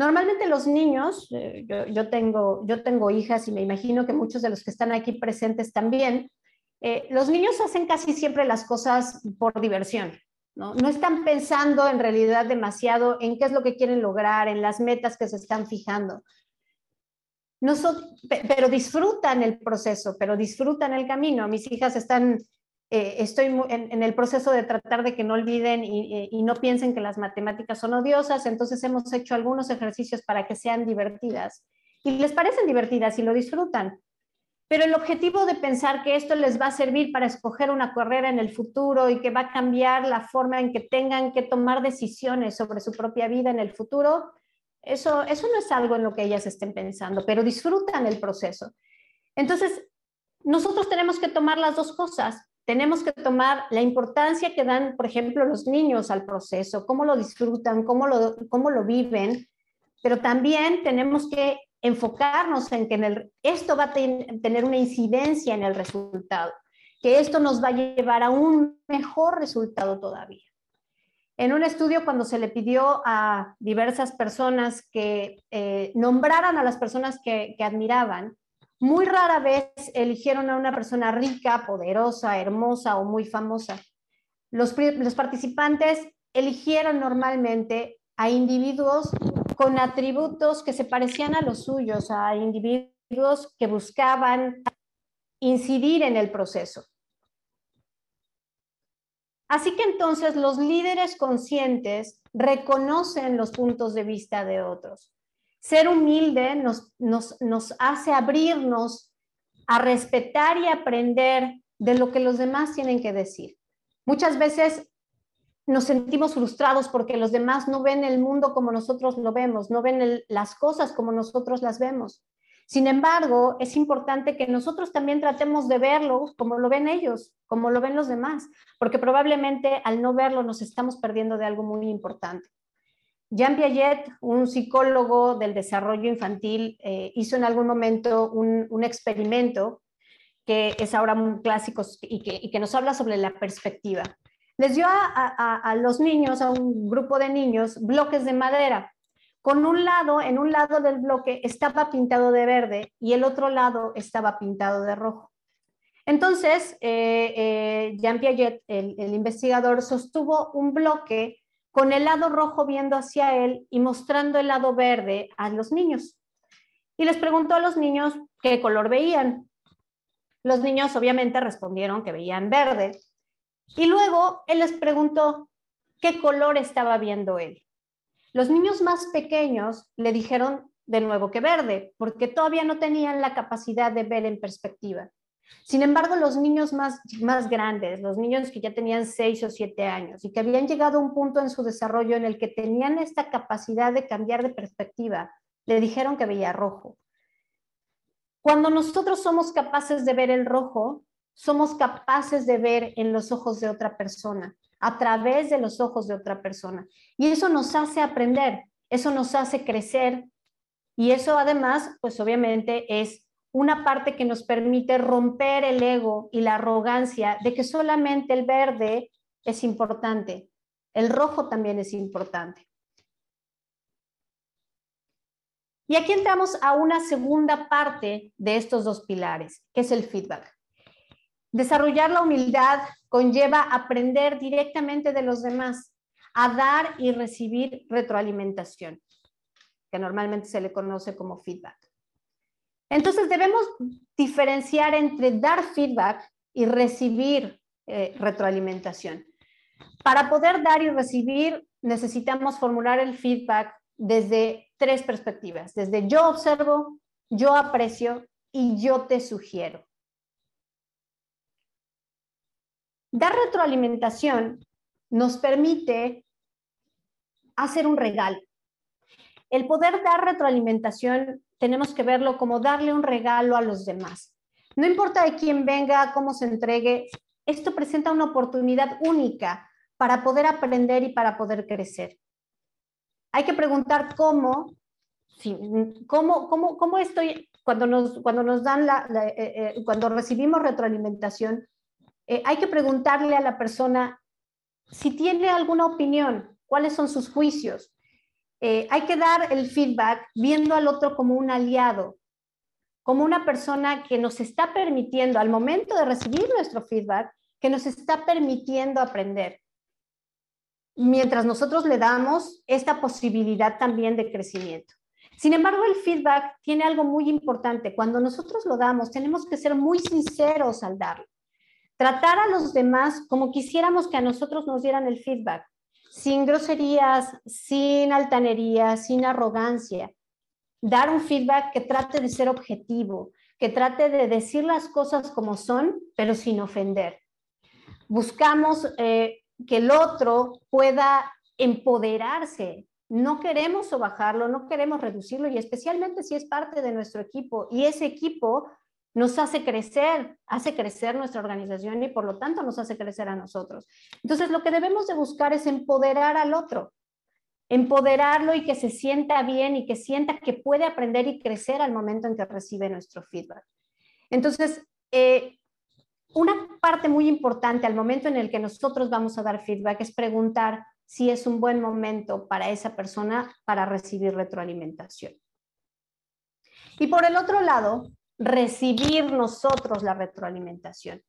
Normalmente los niños, eh, yo, tengo, yo tengo hijas y me imagino que muchos de los que están aquí presentes también, eh, los niños hacen casi siempre las cosas por diversión, ¿no? No están pensando en realidad demasiado en qué es lo que quieren lograr, en las metas que se están fijando pero disfrutan el proceso, pero disfrutan el camino. Mis hijas están, eh, estoy en, el proceso de tratar de que no olviden y, y, no piensen que las matemáticas son odiosas, entonces hemos hecho algunos ejercicios para que sean divertidas. Y les parecen divertidas y lo disfrutan. Pero el objetivo de pensar que esto les va a servir para escoger una carrera en el futuro y que va a cambiar la forma en que tengan que tomar decisiones sobre su propia vida en el futuro, Eso, eso no es algo en lo que ellas estén pensando, pero disfrutan el proceso. Entonces, nosotros tenemos que tomar las dos cosas. Tenemos que tomar la importancia que dan, por ejemplo, los niños al proceso, cómo lo disfrutan, cómo lo, cómo lo viven, pero también tenemos que enfocarnos en que esto va a tener una incidencia en el resultado, que esto nos va a llevar a un mejor resultado todavía. En un estudio, cuando se le pidió a diversas personas que eh, nombraran a las personas que, admiraban, muy rara vez eligieron a una persona rica, poderosa, hermosa o muy famosa. Los, participantes eligieron normalmente a individuos con atributos que se parecían a los suyos, a individuos que buscaban incidir en el proceso. Así que entonces los líderes conscientes reconocen los puntos de vista de otros. Ser humilde nos, hace abrirnos a respetar y aprender de lo que los demás tienen que decir. Muchas veces nos sentimos frustrados porque los demás no ven el mundo como nosotros lo vemos, no ven las cosas como nosotros las vemos. Sin embargo, es importante que nosotros también tratemos de verlo como lo ven ellos, como lo ven los demás, porque probablemente al no verlo nos estamos perdiendo de algo muy importante. Jean Piaget, un psicólogo del desarrollo infantil, eh, hizo en algún momento un, experimento que es ahora un clásico y que, nos habla sobre la perspectiva les dio a, los niños, a un grupo de niños, bloques de madera. Con un lado, en un lado del bloque estaba pintado de verde y el otro lado estaba pintado de rojo. Entonces, eh, eh, Jean Piaget, el investigador, sostuvo un bloque con el lado rojo viendo hacia él y mostrando el lado verde a los niños. Y les preguntó a los niños qué color veían. Los niños obviamente respondieron que veían verde. Y luego él les preguntó qué color estaba viendo él. Los niños más pequeños le dijeron de nuevo que verde, porque todavía no tenían la capacidad de ver en perspectiva. Sin embargo, los niños más, más grandes, los niños que ya tenían seis o siete años y que habían llegado a un punto en su desarrollo en el que tenían esta capacidad de cambiar de perspectiva, le dijeron que veía rojo. Cuando nosotros somos capaces de ver el rojo, somos capaces de ver en los ojos de otra persona, a través de los ojos de otra persona. Y eso nos hace aprender, eso nos hace crecer y eso además, pues obviamente es una parte que nos permite romper el ego y la arrogancia de que solamente el verde es importante, el rojo también es importante. Y aquí entramos a una segunda parte de estos dos pilares, que es el feedback. Desarrollar la humildad conlleva aprender directamente de los demás, a dar y recibir retroalimentación, que normalmente se le conoce como feedback. Entonces debemos diferenciar entre dar feedback y recibir eh, retroalimentación. Para poder dar y recibir necesitamos formular el feedback desde tres perspectivas, desde yo observo, yo aprecio y yo te sugiero. Dar retroalimentación nos permite hacer un regalo. El poder dar retroalimentación tenemos que verlo como darle un regalo a los demás. No importa de quién venga, cómo se entregue, esto presenta una oportunidad única para poder aprender y para poder crecer. Hay que preguntar cómo, cómo, cómo, cómo estoy, cuando nos, cuando nos dan la, eh, eh, cuando recibimos retroalimentación, eh, hay que preguntarle a la persona si tiene alguna opinión, cuáles son sus juicios. Eh, hay que dar el feedback viendo al otro como un aliado, como una persona que nos está permitiendo, al momento de recibir nuestro feedback, que nos está permitiendo aprender. Mientras nosotros le damos esta posibilidad también de crecimiento. Sin embargo, el feedback tiene algo muy importante. Cuando nosotros lo damos, tenemos que ser muy sinceros al darlo tratar a los demás como quisiéramos que a nosotros nos dieran el feedback, sin groserías, sin altanería, sin arrogancia. Dar un feedback que trate de ser objetivo, que trate de decir las cosas como son, pero sin ofender. Buscamos eh, que el otro pueda empoderarse no queremos o bajarlo, no queremos reducirlo y especialmente si es parte de nuestro equipo y ese equipo nos hace crecer, hace crecer nuestra organización y por lo tanto nos hace crecer a nosotros. Entonces lo que debemos de buscar es empoderar al otro, empoderarlo y que se sienta bien y que sienta que puede aprender y crecer al momento en que recibe nuestro feedback. Entonces, eh, una parte muy importante al momento en el que nosotros vamos a dar feedback es preguntar si es un buen momento para esa persona para recibir retroalimentación. Y por el otro lado, recibir nosotros la retroalimentación.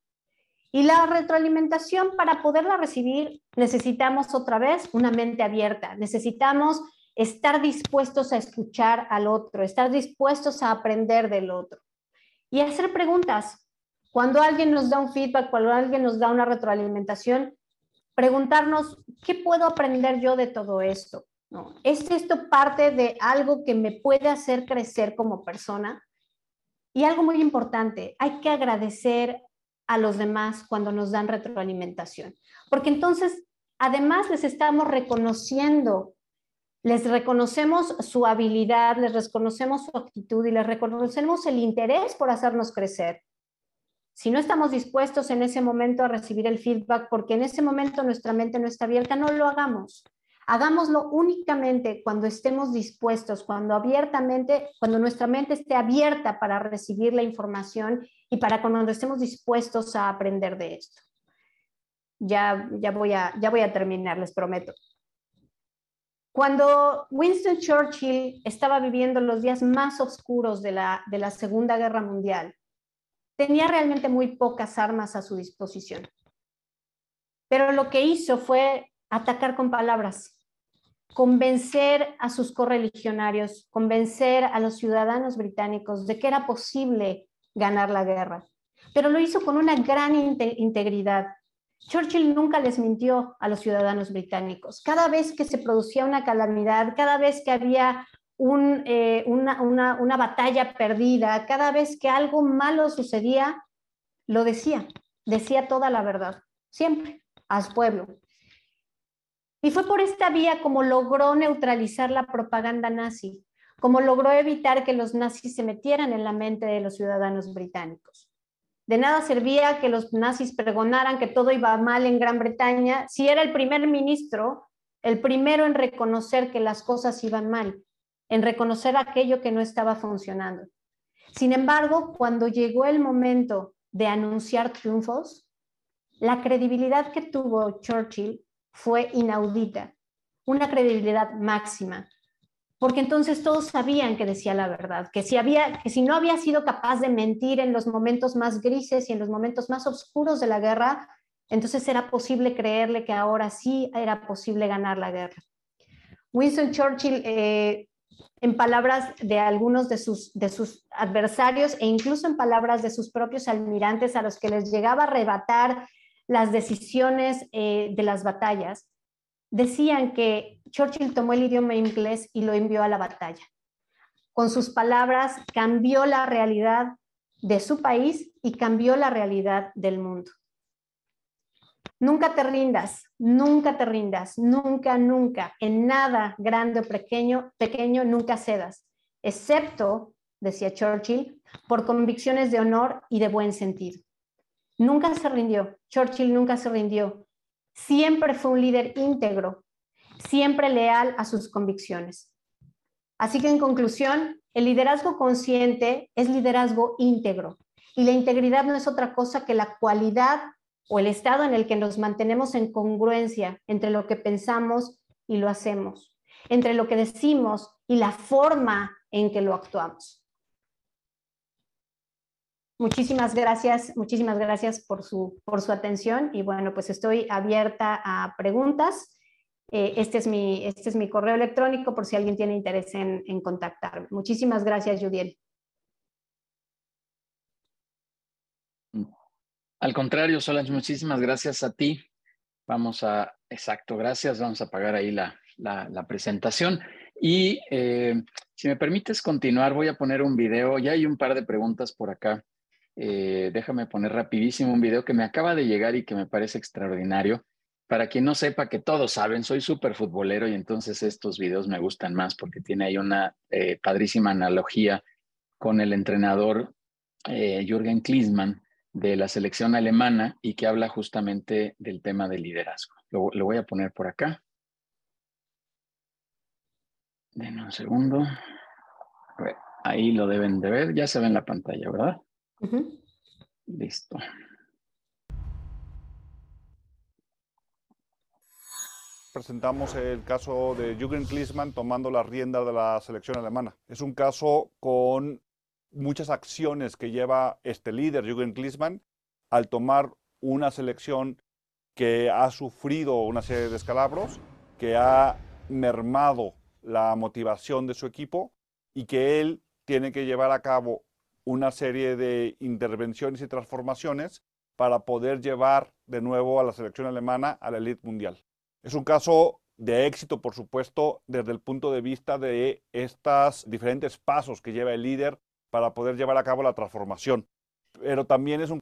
Y la retroalimentación, para poderla recibir, necesitamos otra vez una mente abierta, necesitamos estar dispuestos a escuchar al otro, estar dispuestos a aprender del otro y hacer preguntas. Cuando alguien nos da un feedback, cuando alguien nos da una retroalimentación, preguntarnos, ¿qué puedo aprender yo de todo esto? ¿No? ¿Es esto parte de algo que me puede hacer crecer como persona? Y algo muy importante, hay que agradecer a los demás cuando nos dan retroalimentación, porque entonces además les estamos reconociendo, les reconocemos su habilidad, les reconocemos su actitud y les reconocemos el interés por hacernos crecer. Si no estamos dispuestos en ese momento a recibir el feedback porque en ese momento nuestra mente no está abierta, no lo hagamos. Hagámoslo únicamente cuando estemos dispuestos, cuando abiertamente, cuando nuestra mente esté abierta para recibir la información y para cuando estemos dispuestos a aprender de esto. Ya, ya, voy, a, ya voy a terminar, les prometo. Cuando Winston Churchill estaba viviendo los días más oscuros de la, de la Segunda Guerra Mundial, tenía realmente muy pocas armas a su disposición. Pero lo que hizo fue atacar con palabras, convencer a sus correligionarios, convencer a los ciudadanos británicos de que era posible ganar la guerra. Pero lo hizo con una gran integridad. Churchill nunca les mintió a los ciudadanos británicos. Cada vez que se producía una calamidad, cada vez que había eh, una, una batalla perdida, cada vez que algo malo sucedía, lo decía, decía toda la verdad, siempre, al pueblo. Y fue por esta vía como logró neutralizar la propaganda nazi, como logró evitar que los nazis se metieran en la mente de los ciudadanos británicos. De nada servía que los nazis pregonaran que todo iba mal en Gran Bretaña si era el primer ministro el primero en reconocer que las cosas iban mal en reconocer aquello que no estaba funcionando. Sin embargo, cuando llegó el momento de anunciar triunfos, la credibilidad que tuvo Churchill fue inaudita, una credibilidad máxima, porque entonces todos sabían que decía la verdad, que si, había, que si no había sido capaz de mentir en los momentos más grises y en los momentos más oscuros de la guerra, entonces era posible creerle que ahora sí era posible ganar la guerra. Winston Churchill eh, en palabras de algunos de sus, de sus adversarios e incluso en palabras de sus propios almirantes a los que les llegaba a arrebatar las decisiones eh, de las batallas, decían que Churchill tomó el idioma inglés y lo envió a la batalla. Con sus palabras cambió la realidad de su país y cambió la realidad del mundo. Nunca te rindas, nunca te rindas, nunca, nunca, en nada grande o pequeño, pequeño, nunca cedas, excepto, decía Churchill, por convicciones de honor y de buen sentido. Nunca se rindió, Churchill nunca se rindió, siempre fue un líder íntegro, siempre leal a sus convicciones. Así que en conclusión, el liderazgo consciente es liderazgo íntegro y la integridad no es otra cosa que la cualidad o el estado en el que nos mantenemos en congruencia entre lo que pensamos y lo hacemos, entre lo que decimos y la forma en que lo actuamos. Muchísimas gracias, muchísimas gracias por su, por su atención y bueno, pues estoy abierta a preguntas. Eh, este, es mi, este es mi correo electrónico por si alguien tiene interés en, en contactarme. Muchísimas gracias, Judiel. Al contrario, Solange, muchísimas gracias a ti. Vamos a, exacto, gracias. Vamos a apagar ahí la, la, presentación. Y eh, si me permites continuar, voy a poner un video. Ya hay un par de preguntas por acá. Eh, déjame poner rapidísimo un video que me acaba de llegar y que me parece extraordinario. para quien no sepa, que todos saben, soy súper futbolero y entonces estos videos me gustan más porque tiene ahí una eh, padrísima analogía con el entrenador eh, Jürgen Klinsmann de la selección alemana y que habla justamente del tema del liderazgo. Lo, voy a poner por acá. Denme un segundo. ahí lo deben de ver. Ya se ve en la pantalla, ¿verdad? Listo. presentamos el caso de Jürgen Klinsmann tomando la rienda de la selección alemana. Es un caso con muchas acciones que lleva este líder, Jürgen Klinsmann, al tomar una selección que ha sufrido una serie de descalabros, que ha mermado la motivación de su equipo y que él tiene que llevar a cabo una serie de intervenciones y transformaciones para poder llevar de nuevo a la selección alemana a la elite mundial. Es un caso de éxito, por supuesto, desde el punto de vista de estos diferentes pasos que lleva el líder para poder llevar a cabo la transformación. Pero también es un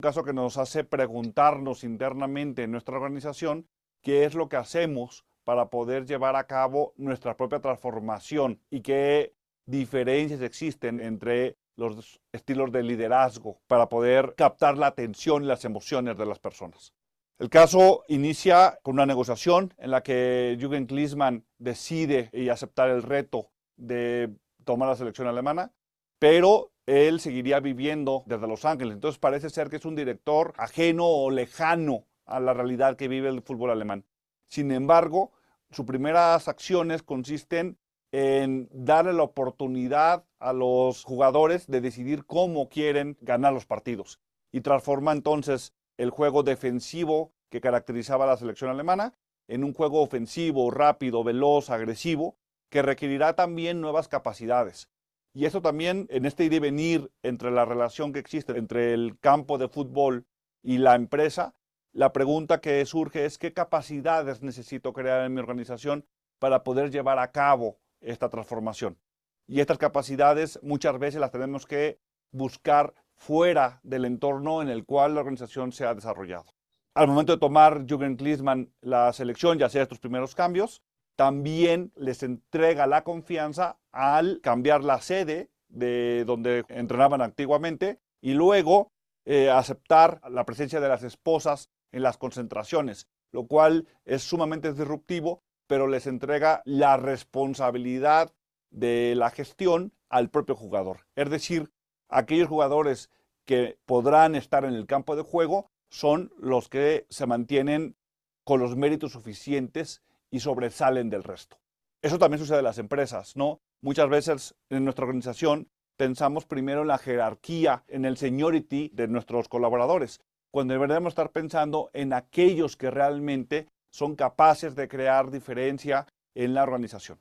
caso que nos hace preguntarnos internamente en nuestra organización qué es lo que hacemos para poder llevar a cabo nuestra propia transformación y qué diferencias existen entre los estilos de liderazgo para poder captar la atención y las emociones de las personas. El caso inicia con una negociación en la que Jürgen Klinsmann decide y aceptar el reto de tomar la selección alemana, pero él seguiría viviendo desde Los Ángeles. Entonces parece ser que es un director ajeno o lejano a la realidad que vive el fútbol alemán. Sin embargo, sus primeras acciones consisten en darle la oportunidad a los jugadores de decidir cómo quieren ganar los partidos y transforma entonces el juego defensivo que caracterizaba a la selección alemana en un juego ofensivo, rápido, veloz, agresivo, que requerirá también nuevas capacidades. Y eso también en este ir y venir entre la relación que existe entre el campo de fútbol y la empresa, la pregunta que surge es qué capacidades necesito crear en mi organización para poder llevar a cabo esta transformación. Y estas capacidades muchas veces las tenemos que buscar fuera del entorno en el cual la organización se ha desarrollado. Al momento de tomar Jürgen Klinsmann la selección y hacer estos primeros cambios, también les entrega la confianza al cambiar la sede de donde entrenaban antiguamente y luego eh, aceptar la presencia de las esposas en las concentraciones, lo cual es sumamente disruptivo, pero les entrega la responsabilidad de la gestión al propio jugador. Es decir, aquellos jugadores que podrán estar en el campo de juego son los que se mantienen con los méritos suficientes y sobresalen del resto. Eso también sucede en las empresas, ¿no? Muchas veces en nuestra organización pensamos primero en la jerarquía, en el seniority de nuestros colaboradores, cuando deberíamos estar pensando en aquellos que realmente son capaces de crear diferencia en la organización.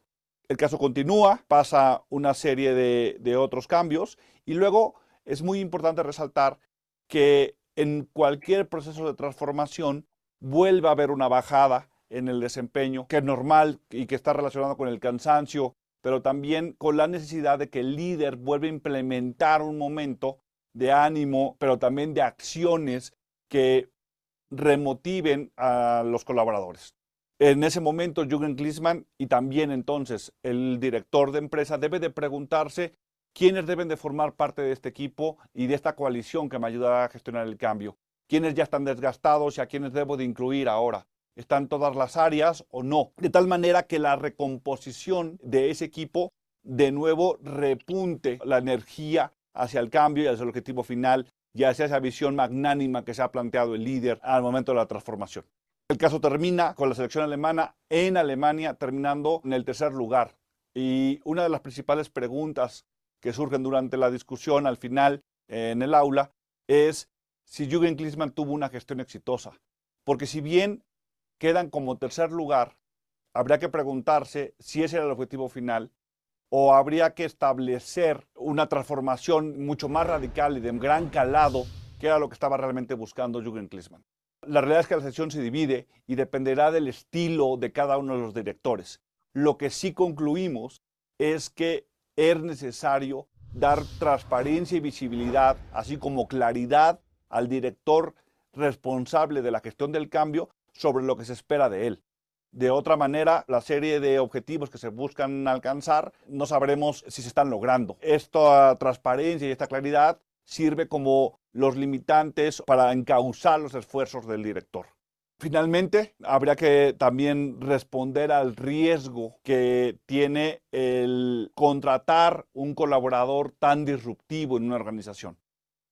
El caso continúa, pasa una serie de, otros cambios y luego es muy importante resaltar que en cualquier proceso de transformación vuelve a haber una bajada en el desempeño, que es normal y que está relacionado con el cansancio, pero también con la necesidad de que el líder vuelva a implementar un momento de ánimo, pero también de acciones que remotiven a los colaboradores. En ese momento, Jürgen Klinsmann y también entonces el director de empresa debe de preguntarse quiénes deben de formar parte de este equipo y de esta coalición que me ayudará a gestionar el cambio, quiénes ya están desgastados y a quiénes debo de incluir ahora. ¿Están todas las áreas o no? De tal manera que la recomposición de ese equipo de nuevo repunte la energía hacia el cambio y hacia el objetivo final y hacia esa visión magnánima que se ha planteado el líder al momento de la transformación. El caso termina con la selección alemana en Alemania terminando en el tercer lugar. Y una de las principales preguntas que surgen durante la discusión al final en el aula es si Jürgen Klinsmann tuvo una gestión exitosa. Porque si bien quedan como tercer lugar, habría que preguntarse si ese era el objetivo final o habría que establecer una transformación mucho más radical y de gran calado, que era lo que estaba realmente buscando Jürgen Klinsmann. La realidad es que la sesión se divide y dependerá del estilo de cada uno de los directores. Lo que sí concluimos es que es necesario dar transparencia y visibilidad, así como claridad al director responsable de la gestión del cambio sobre lo que se espera de él. De otra manera, la serie de objetivos que se buscan alcanzar no sabremos si se están logrando. Esta transparencia y esta claridad sirve como los limitantes para encauzar los esfuerzos del director. Finalmente, habría que también responder al riesgo que tiene el contratar un colaborador tan disruptivo en una organización.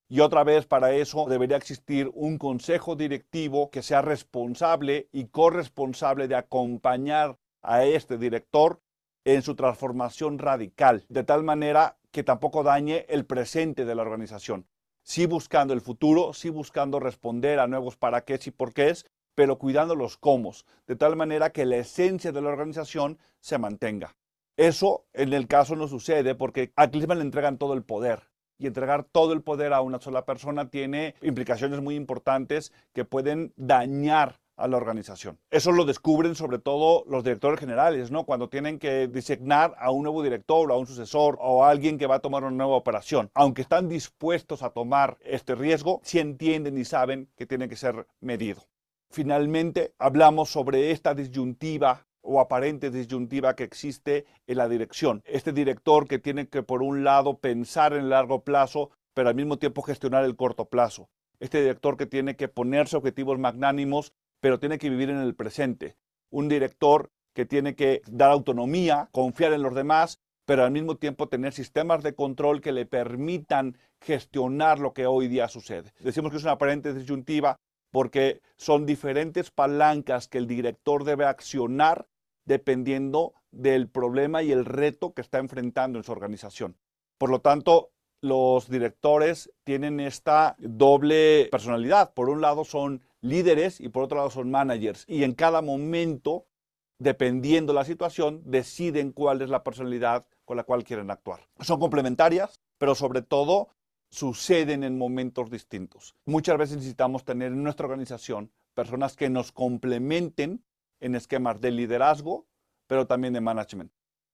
Y otra vez para eso debería existir un consejo directivo que sea responsable y corresponsable de acompañar a este director en su transformación radical, de tal manera que tampoco dañe el presente de la organización. Sí buscando el futuro, sí buscando responder a nuevos para qué y por qué, pero cuidando los cómo, de tal manera que la esencia de la organización se mantenga. Eso en el caso no sucede porque a Klinsmann le entregan todo el poder y entregar todo el poder a una sola persona tiene implicaciones muy importantes que pueden dañar a la organización. Eso lo descubren sobre todo los directores generales, ¿no? Cuando tienen que designar a un nuevo director o a un sucesor o a alguien que va a tomar una nueva operación. Aunque están dispuestos a tomar este riesgo, sí entienden y saben que tiene que ser medido. Finalmente, hablamos sobre esta disyuntiva o aparente disyuntiva que existe en la dirección. Este director que tiene que, por un lado, pensar en largo plazo, pero al mismo tiempo gestionar el corto plazo. Este director que tiene que ponerse objetivos magnánimos, pero tiene que vivir en el presente. Un director que tiene que dar autonomía, confiar en los demás, pero al mismo tiempo tener sistemas de control que le permitan gestionar lo que hoy día sucede. Decimos que es una aparente disyuntiva porque son diferentes palancas que el director debe accionar dependiendo del problema y el reto que está enfrentando en su organización. Por lo tanto, los directores tienen esta doble personalidad. Por un lado son líderes y por otro lado son managers. Y en cada momento, dependiendo la situación, deciden cuál es la personalidad con la cual quieren actuar. Son complementarias, pero sobre todo suceden en momentos distintos. Muchas veces necesitamos tener en nuestra organización personas que nos complementen en esquemas de liderazgo, pero también de management.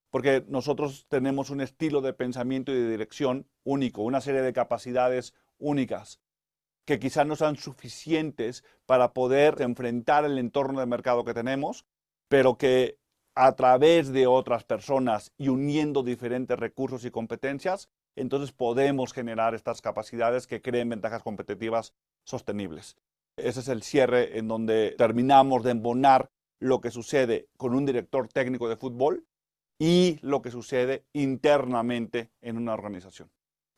Porque nosotros tenemos un estilo de pensamiento y de dirección único, una serie de capacidades únicas que quizás no sean suficientes para poder enfrentar el entorno de mercado que tenemos, pero que a través de otras personas y uniendo diferentes recursos y competencias, entonces podemos generar estas capacidades que creen ventajas competitivas sostenibles. Ese es el cierre en donde terminamos de embonar lo que sucede con un director técnico de fútbol y lo que sucede internamente en una organización.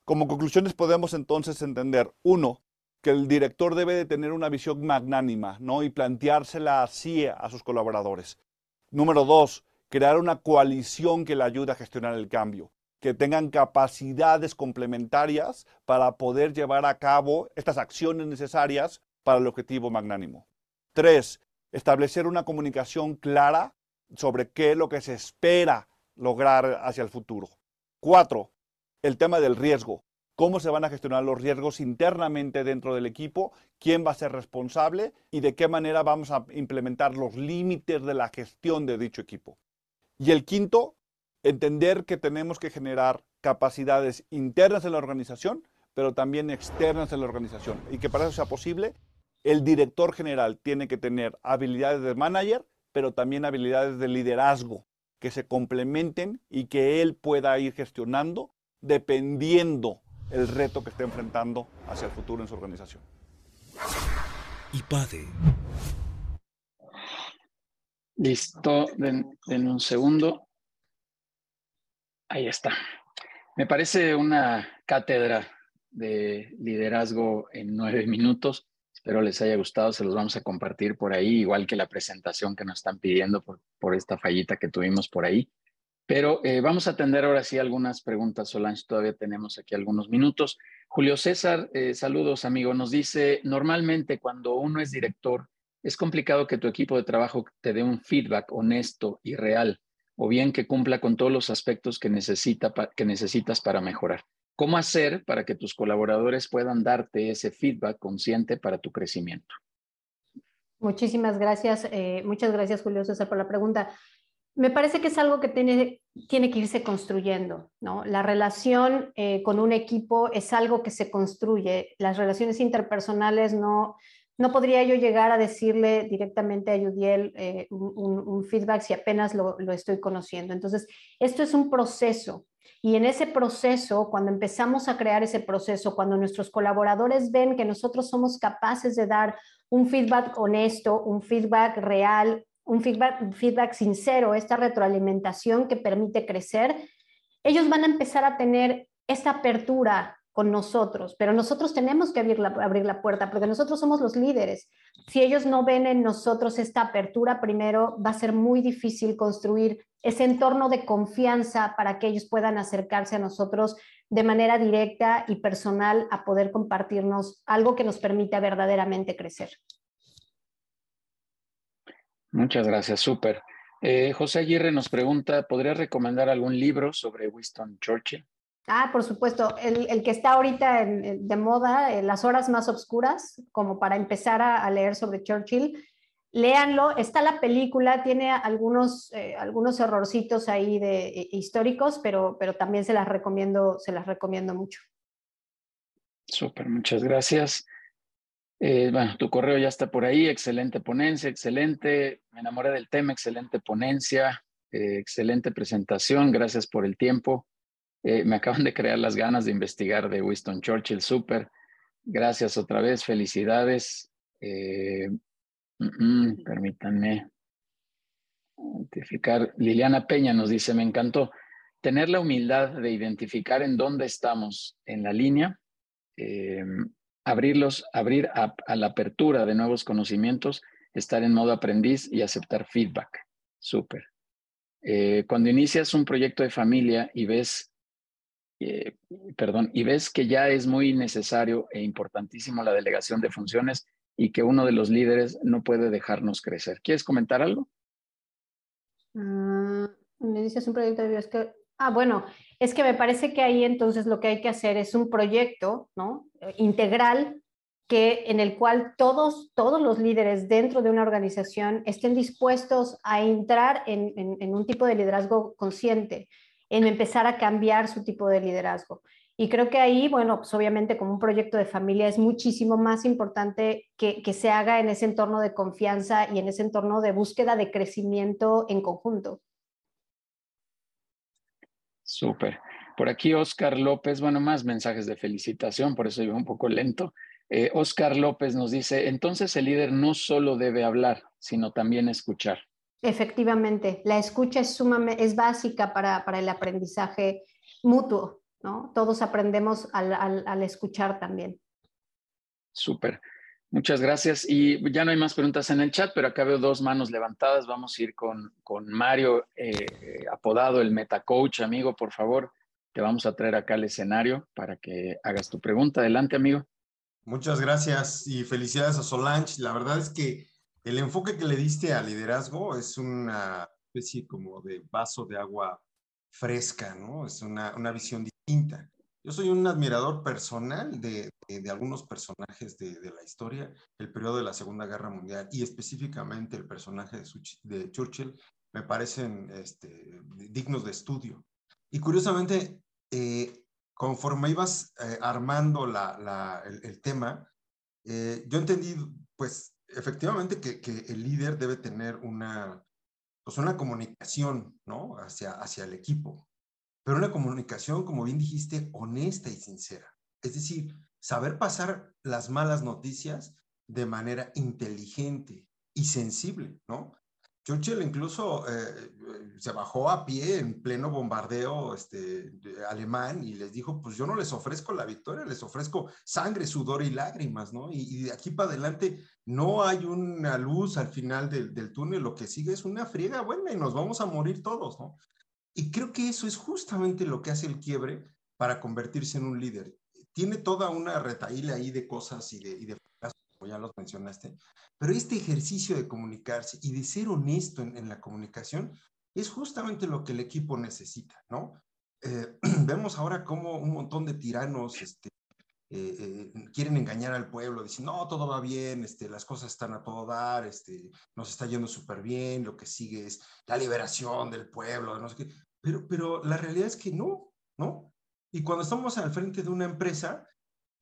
Como conclusiones podemos entonces entender, uno, que el director debe de tener una visión magnánima ¿no? y planteársela así a sus colaboradores. Número dos, crear una coalición que le ayude a gestionar el cambio, que tengan capacidades complementarias para poder llevar a cabo estas acciones necesarias para el objetivo magnánimo. Tres, establecer una comunicación clara sobre qué es lo que se espera lograr hacia el futuro. Cuatro, el tema del riesgo. Cómo se van a gestionar los riesgos internamente dentro del equipo, quién va a ser responsable y de qué manera vamos a implementar los límites de la gestión de dicho equipo. Y el quinto, entender que tenemos que generar capacidades internas en la organización, pero también externas en la organización. Y que para eso sea posible, el director general tiene que tener habilidades de manager, pero también habilidades de liderazgo que se complementen y que él pueda ir gestionando dependiendo el reto que esté enfrentando hacia el futuro en su organización. Y padre. Listo, en un segundo. Ahí está. Me parece una cátedra de liderazgo en nueve minutos. Espero les haya gustado, se los vamos a compartir por ahí, igual que la presentación que nos están pidiendo por, esta fallita que tuvimos por ahí. Pero eh, vamos a atender ahora sí algunas preguntas, Solange, todavía tenemos aquí algunos minutos. Julio César, eh, saludos amigo, nos dice, normalmente cuando uno es director, es complicado que tu equipo de trabajo te dé un feedback honesto y real, o bien que cumpla con todos los aspectos que, necesita, que necesitas para mejorar. ¿Cómo hacer para que tus colaboradores puedan darte ese feedback consciente para tu crecimiento? Muchísimas gracias. Eh, muchas gracias, Julio César, por la pregunta. Me parece que es algo que tiene, tiene que irse construyendo, ¿no? La relación eh, con un equipo es algo que se construye. Las relaciones interpersonales no, no podría yo llegar a decirle directamente a Yudiel eh, un, feedback si apenas lo, lo estoy conociendo. Entonces, esto es un proceso. Y en ese proceso, cuando empezamos a crear ese proceso, cuando nuestros colaboradores ven que nosotros somos capaces de dar un feedback honesto, un feedback real, un feedback, feedback sincero, esta retroalimentación que permite crecer, ellos van a empezar a tener esta apertura con nosotros, pero nosotros tenemos que abrir la, abrir la puerta porque nosotros somos los líderes. Si ellos no ven en nosotros esta apertura, primero va a ser muy difícil construir ese entorno de confianza para que ellos puedan acercarse a nosotros de manera directa y personal a poder compartirnos algo que nos permita verdaderamente crecer. Muchas gracias, súper. Eh, José Aguirre nos pregunta, ¿podría recomendar algún libro sobre Winston Churchill? Ah, por supuesto, el, que está ahorita de moda, eh, Las horas más oscuras, como para empezar a, leer sobre Churchill. Léanlo, está la película, tiene algunos, eh, algunos errorcitos ahí de, eh, históricos, pero, pero también se las recomiendo, se las recomiendo mucho. Súper, muchas gracias. bueno, tu correo ya está por ahí, excelente ponencia, excelente, me enamoré del tema, excelente ponencia, excelente presentación, gracias por el tiempo. Eh, me acaban de crear las ganas de investigar de Winston Churchill, súper. Gracias otra vez, felicidades. Eh, mm, mm, permítanme identificar. Liliana Peña nos dice, me encantó tener la humildad de identificar en dónde estamos en la línea, eh, abrirlos, abrir a, la apertura de nuevos conocimientos, estar en modo aprendiz y aceptar feedback. Súper. cuando inicias un proyecto de familia y ves eh, perdón, y ves que ya es muy necesario e importantísimo la delegación de funciones y que uno de los líderes no puede dejarnos crecer. ¿Quieres comentar algo? Mm, me dices un proyecto de es que, ah, bueno, es que me parece que ahí entonces lo que hay que hacer es un proyecto, ¿no? Eh, integral que en el cual todos, todos los líderes dentro de una organización estén dispuestos a entrar en, en un tipo de liderazgo consciente en empezar a cambiar su tipo de liderazgo. Y creo que ahí, bueno, pues obviamente como un proyecto de familia es muchísimo más importante que, se haga en ese entorno de confianza y en ese entorno de búsqueda de crecimiento en conjunto. Súper. Por aquí Oscar López, bueno, más mensajes de felicitación, por eso iba un poco lento. Eh, Oscar López nos dice, entonces el líder no solo debe hablar, sino también escuchar. Efectivamente, la escucha es, sumamente, es básica para, el aprendizaje mutuo, ¿no? Todos aprendemos al, escuchar también. Súper. Muchas gracias. Y ya no hay más preguntas en el chat, pero acá veo dos manos levantadas. Vamos a ir con, con Mario, eh, apodado el Metacoach, amigo, por favor. Te vamos a traer acá al escenario para que hagas tu pregunta. Adelante, amigo. Muchas gracias y felicidades a Solange. La verdad es que el enfoque que le diste al liderazgo es una especie como de vaso de agua fresca, ¿no? Es una, visión distinta. Yo soy un admirador personal de, algunos personajes de, la historia, el periodo de la Segunda Guerra Mundial y específicamente el personaje de, Churchill me parecen este, dignos de estudio. Y curiosamente, eh, conforme ibas eh, armando el, tema, eh, yo entendí, pues, efectivamente que, el líder debe tener una, pues una comunicación, ¿no? Hacia, hacia el equipo, pero una comunicación, como bien dijiste, honesta y sincera. Es decir, saber pasar las malas noticias de manera inteligente y sensible, ¿no? Churchill incluso eh, se bajó a pie en pleno bombardeo este, alemán y les dijo, pues yo no les ofrezco la victoria, les ofrezco sangre, sudor y lágrimas, ¿no? Y, de aquí para adelante no hay una luz al final del, del, túnel, lo que sigue es una friega buena y nos vamos a morir todos, ¿no? Y creo que eso es justamente lo que hace el quiebre para convertirse en un líder. Tiene toda una retaíla ahí de cosas y de, y de como ya los mencionaste, pero este ejercicio de comunicarse y de ser honesto en, la comunicación es justamente lo que el equipo necesita, ¿no? Eh, vemos ahora cómo un montón de tiranos este, eh, eh, quieren engañar al pueblo, dicen, no, todo va bien, este, las cosas están a todo dar, este, nos está yendo súper bien, lo que sigue es la liberación del pueblo. Pero, pero la realidad es que no, ¿no? Y cuando estamos al frente de una empresa,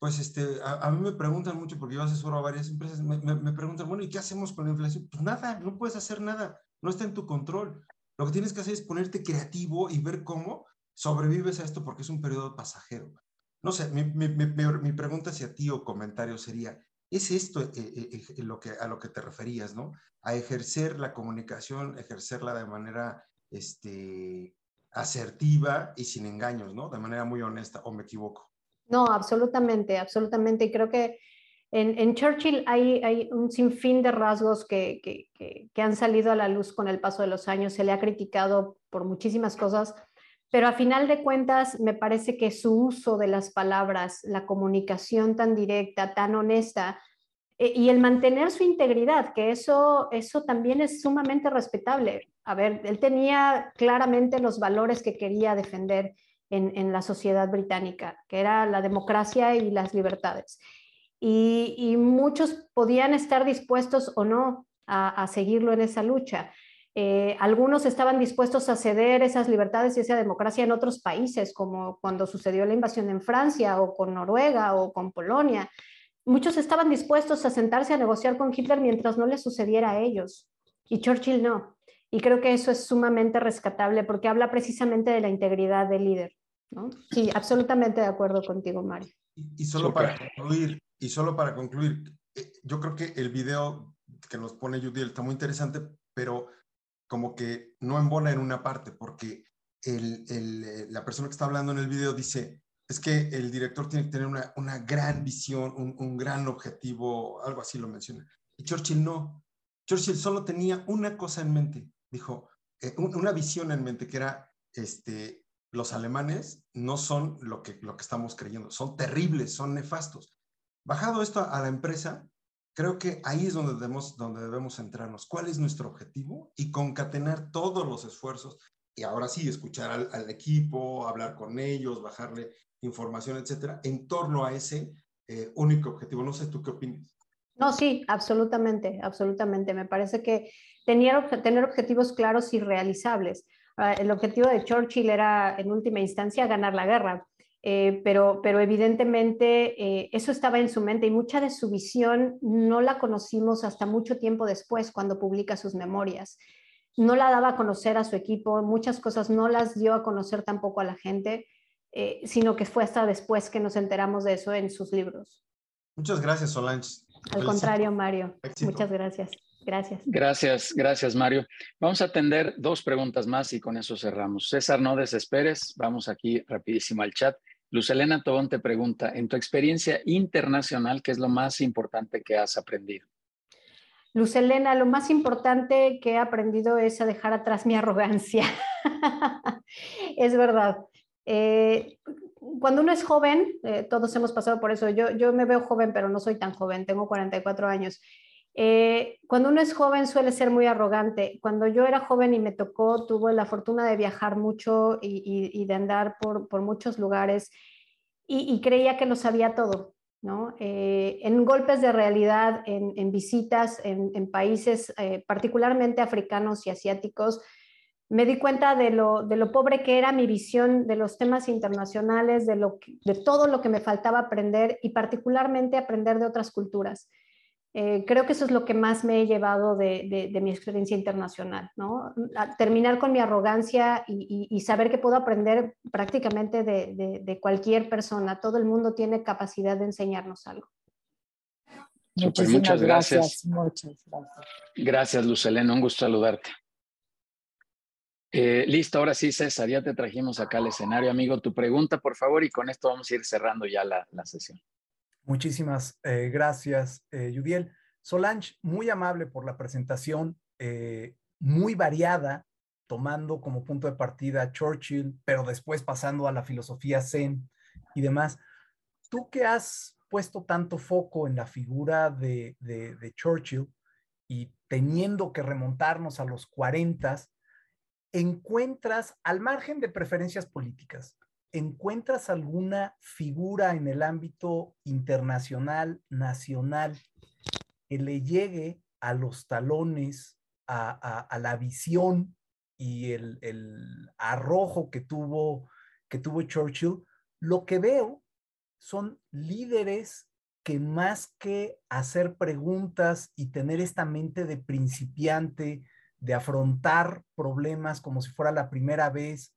pues este, a, mí me preguntan mucho, porque yo asesoro a varias empresas, me, preguntan, bueno, ¿y qué hacemos con la inflación? Pues nada, no puedes hacer nada, no está en tu control. Lo que tienes que hacer es ponerte creativo y ver cómo sobrevives a esto porque es un periodo pasajero. No sé, mi pregunta hacia ti o comentario sería, ¿es esto eh, eh, eh, lo que, a lo que te referías, no? A ejercer la comunicación, ejercerla de manera este, asertiva y sin engaños, ¿no? De manera muy honesta, ¿o me equivoco? No, absolutamente, absolutamente. Y creo que en, Churchill hay, hay, un sinfín de rasgos que, han salido a la luz con el paso de los años. Se le ha criticado por muchísimas cosas, pero a final de cuentas me parece que su uso de las palabras, la comunicación tan directa, tan honesta, eh, y el mantener su integridad, que eso, eso también es sumamente respetable. A ver, él tenía claramente los valores que quería defender en, la sociedad británica, que era la democracia y las libertades. Y, muchos podían estar dispuestos o no a, seguirlo en esa lucha. Eh, algunos estaban dispuestos a ceder esas libertades y esa democracia en otros países, como cuando sucedió la invasión en Francia o con Noruega o con Polonia. Muchos estaban dispuestos a sentarse a negociar con Hitler mientras no le sucediera a ellos. Y Churchill no. Y creo que eso es sumamente rescatable porque habla precisamente de la integridad del líder. Sí, absolutamente de acuerdo contigo, Mario. Y, solo para concluir, y solo para concluir, eh, yo creo que el video que nos pone Judy está muy interesante, pero como que no embona en una parte, porque el, el, eh, la persona que está hablando en el video dice, es que el director tiene que tener una, una gran visión, un, un, gran objetivo, algo así lo menciona. Y Churchill no. Churchill solo tenía una cosa en mente, dijo, eh, una visión en mente, que era este, los alemanes no son lo que, lo que estamos creyendo, son terribles, son nefastos. Bajado esto a la empresa, creo que ahí es donde debemos, donde debemos centrarnos. ¿Cuál es nuestro objetivo? Y concatenar todos los esfuerzos. Y ahora sí, escuchar al, equipo, hablar con ellos, bajarle información, etcétera, en torno a ese eh, único objetivo. No sé, ¿tú qué opinas? No, sí, absolutamente, absolutamente. Me parece que tener, tener objetivos claros y realizables. Ah, el objetivo de Churchill era, en última instancia, ganar la guerra. Eh, pero, pero evidentemente eh, eso estaba en su mente y mucha de su visión no la conocimos hasta mucho tiempo después cuando publica sus memorias. No la daba a conocer a su equipo, muchas cosas no las dio a conocer tampoco a la gente, eh, sino que fue hasta después que nos enteramos de eso en sus libros. Muchas gracias, Solange. Al contrario, Mario. Muchas gracias. Gracias. Gracias, gracias Mario. Vamos a atender dos preguntas más y con eso cerramos. César, no desesperes, vamos aquí rapidísimo al chat. Luz Elena Tobón te pregunta, en tu experiencia internacional, ¿qué es lo más importante que has aprendido? Luz Elena, lo más importante que he aprendido es a dejar atrás mi arrogancia. es verdad. Eh, cuando uno es joven, eh, todos hemos pasado por eso, yo, yo me veo joven, pero no soy tan joven, tengo 44 años. Eh, cuando uno es joven suele ser muy arrogante. Cuando yo era joven y me tocó, tuve la fortuna de viajar mucho y, de andar por, muchos lugares y, creía que lo sabía todo. ¿no? Eh, en golpes de realidad, en, visitas en, países eh, particularmente africanos y asiáticos, me di cuenta de lo, de lo, pobre que era mi visión de los temas internacionales, de, lo de todo lo que me faltaba aprender y particularmente aprender de otras culturas. Eh, creo que eso es lo que más me he llevado de, mi experiencia internacional, ¿no? terminar con mi arrogancia y, saber que puedo aprender prácticamente de, cualquier persona. Todo el mundo tiene capacidad de enseñarnos algo. muchas gracias. Muchas gracias. Gracias, Lucelena. Un gusto saludarte. Eh, listo, ahora sí, César, ya te trajimos acá al escenario, amigo. Tu pregunta, por favor, y con esto vamos a ir cerrando ya la sesión. Muchísimas eh, gracias, eh, Yudiel. Solange, muy amable por la presentación, eh, muy variada, tomando como punto de partida Churchill, pero después pasando a la filosofía Zen y demás. Tú que has puesto tanto foco en la figura de, de Churchill y teniendo que remontarnos a los 40, encuentras, al margen de preferencias políticas, ¿encuentras alguna figura en el ámbito internacional, nacional, que le llegue a los talones, a, la visión y el, arrojo que tuvo, que tuvo Churchill? Lo que veo son líderes que más que hacer preguntas y tener esta mente de principiante, de afrontar problemas como si fuera la primera vez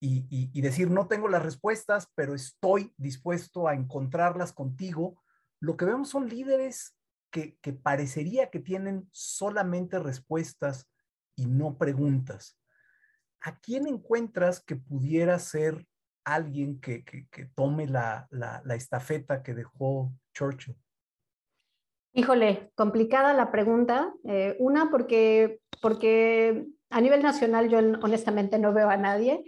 y, decir, no tengo las respuestas, pero estoy dispuesto a encontrarlas contigo, lo que vemos son líderes que, que parecería que tienen solamente respuestas y no preguntas. ¿A quién encuentras que pudiera ser alguien que, tome la, estafeta que dejó Churchill? Híjole, complicada la pregunta. Eh, una, porque, porque a nivel nacional yo honestamente no veo a nadie.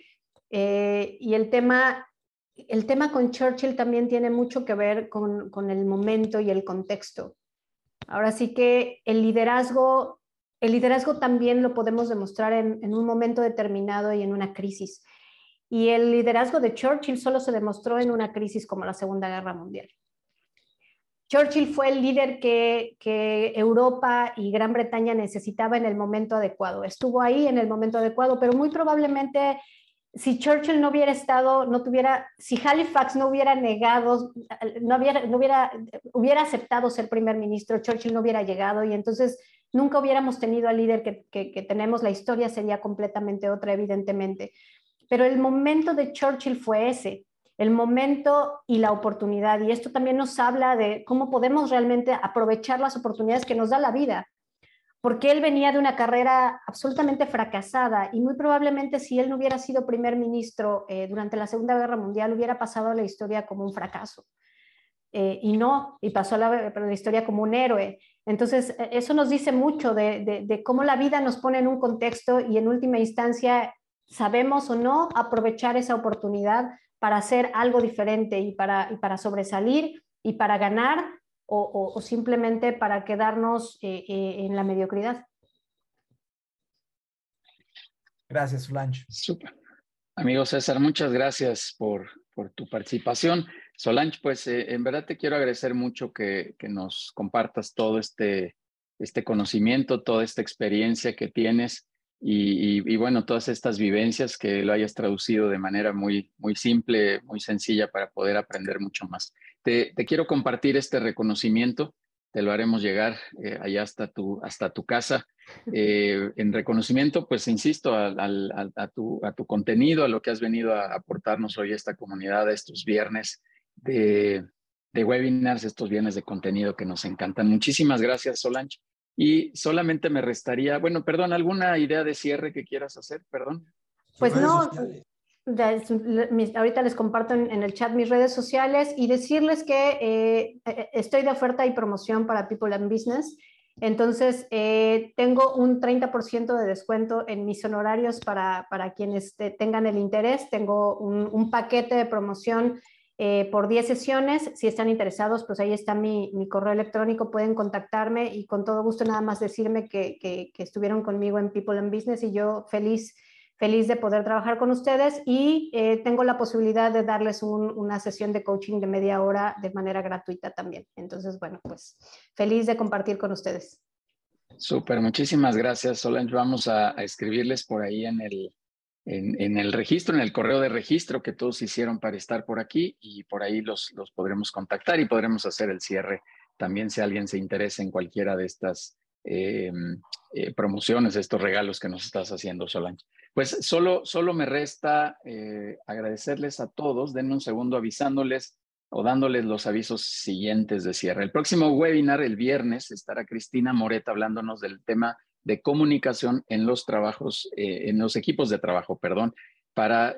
Eh, y el tema, el tema con Churchill también tiene mucho que ver con, el momento y el contexto. Ahora sí que el liderazgo, el liderazgo también lo podemos demostrar en, en un momento determinado y en una crisis. Y el liderazgo de Churchill solo se demostró en una crisis como la Segunda Guerra Mundial. Churchill fue el líder que, Europa y Gran Bretaña necesitaba en el momento adecuado. Estuvo ahí en el momento adecuado, pero muy probablemente si Churchill no hubiera estado, no tuviera, si Halifax no hubiera negado, no hubiera, no hubiera, hubiera aceptado ser primer ministro, Churchill no hubiera llegado y entonces nunca hubiéramos tenido al líder que, que tenemos. La historia sería completamente otra, evidentemente. Pero el momento de Churchill fue ese, el momento y la oportunidad. Y esto también nos habla de cómo podemos realmente aprovechar las oportunidades que nos da la vida. Porque él venía de una carrera absolutamente fracasada y muy probablemente si él no hubiera sido primer ministro eh, durante la Segunda Guerra Mundial hubiera pasado a la historia como un fracaso. Eh, y no, y pasó a la, historia como un héroe. Entonces, e, eso nos dice mucho de, cómo la vida nos pone en un contexto y en última instancia sabemos o no aprovechar esa oportunidad para hacer algo diferente y para sobresalir y para ganar o, simplemente para quedarnos eh, eh, en la mediocridad. Gracias, Solange. Super. Amigo César, muchas gracias por, por tu participación. Solange, pues eh, en verdad te quiero agradecer mucho que, que nos compartas todo este, este conocimiento, toda esta experiencia que tienes y, bueno, todas estas vivencias que lo hayas traducido de manera muy, muy simple, muy sencilla para poder aprender mucho más. Te, quiero compartir este reconocimiento, te lo haremos llegar eh, allá hasta tu, hasta tu casa. Eh, en reconocimiento, pues insisto, a, tu, a tu contenido, a lo que has venido a aportarnos hoy a esta comunidad, a estos viernes de, de webinars, estos viernes de contenido que nos encantan. Muchísimas gracias, Solange. Y solamente me restaría, bueno, perdón, ¿alguna idea de cierre que quieras hacer? Perdón. Pues no, ahorita les comparto en, el chat mis redes sociales y decirles que eh, eh, estoy de oferta y promoción para People and Business. Entonces, eh, tengo un 30% de descuento en mis honorarios para, para quienes tengan el interés. Tengo un, un paquete de promoción eh, por 10 sesiones. Si están interesados, pues ahí está mi, correo electrónico, pueden contactarme y con todo gusto nada más decirme que, estuvieron conmigo en People and Business y yo feliz, feliz de poder trabajar con ustedes y eh, tengo la posibilidad de darles una sesión de coaching de media hora de manera gratuita también. Entonces, bueno, pues feliz de compartir con ustedes. Súper, muchísimas gracias, Solange. Vamos a escribirles por ahí en el, en, el registro, en el correo de registro que todos hicieron para estar por aquí y por ahí los, los podremos contactar y podremos hacer el cierre también si alguien se interesa en cualquiera de estas eh, eh, promociones, estos regalos que nos estás haciendo, Solange. Pues solo, solo me resta eh, agradecerles a todos, denme un segundo avisándoles o dándoles los avisos siguientes de cierre. El próximo webinar, el viernes, estará Cristina Moreta hablándonos del tema de comunicación en los trabajos, en los equipos de trabajo, perdón, para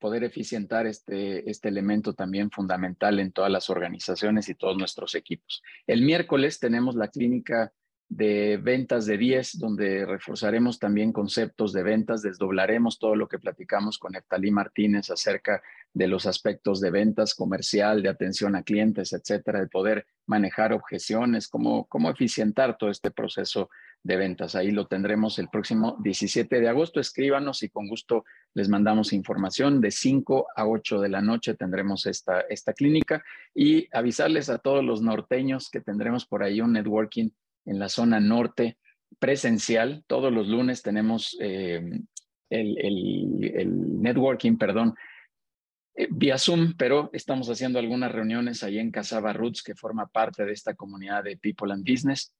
poder eficientar este, este elemento también fundamental en todas las organizaciones y todos nuestros equipos. El miércoles tenemos la clínica de ventas de 10, donde reforzaremos también conceptos de ventas, desdoblaremos todo lo que platicamos con Eftalí Martínez acerca de los aspectos de ventas comercial, de atención a clientes, etcétera, de poder manejar objeciones, cómo, cómo eficientar todo este proceso de ventas. Ahí lo tendremos el próximo 17 de agosto. Escríbanos y con gusto les mandamos información. De 5 a 8 de la noche tendremos esta, esta clínica y avisarles a todos los norteños que tendremos por ahí un networking en la zona norte presencial. Todos los lunes tenemos eh, el, networking, perdón, eh, vía Zoom, pero estamos haciendo algunas reuniones ahí en Casaba Roots, que forma parte de esta comunidad de People and Business.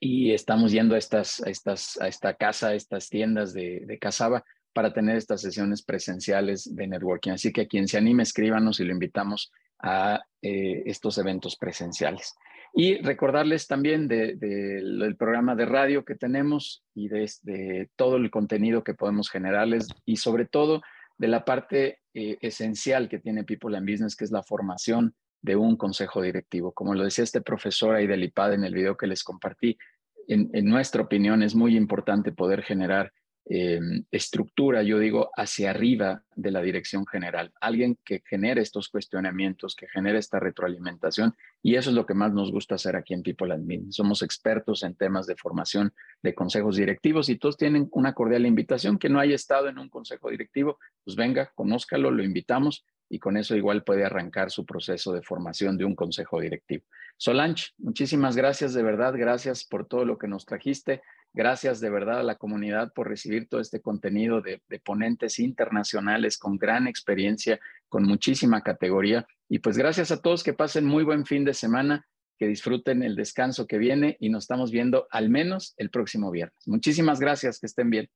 Y estamos yendo a, estas, a, estas, a esta casa, a estas tiendas de, Casaba para tener estas sesiones presenciales de networking. Así que quien se anime, escríbanos y lo invitamos a eh, estos eventos presenciales. Y recordarles también del programa de radio que tenemos y de, de, todo el contenido que podemos generarles y sobre todo de la parte eh, esencial que tiene People and Business, que es la formación de un consejo directivo. Como lo decía este profesor ahí del IPAD en el video que les compartí, en nuestra opinión es muy importante poder generar eh, estructura, yo digo, hacia arriba de la dirección general. Alguien que genere estos cuestionamientos, que genere esta retroalimentación. Y eso es lo que más nos gusta hacer aquí en People Admin. Somos expertos en temas de formación de consejos directivos y todos tienen una cordial invitación. Que no haya estado en un consejo directivo, pues venga, conózcalo, lo invitamos y con eso igual puede arrancar su proceso de formación de un consejo directivo. Solange, muchísimas gracias de verdad, gracias por todo lo que nos trajiste. Gracias de verdad a la comunidad por recibir todo este contenido de, ponentes internacionales con gran experiencia, con muchísima categoría. Y pues gracias a todos que pasen muy buen fin de semana, que disfruten el descanso que viene y nos estamos viendo al menos el próximo viernes. Muchísimas gracias, que estén bien.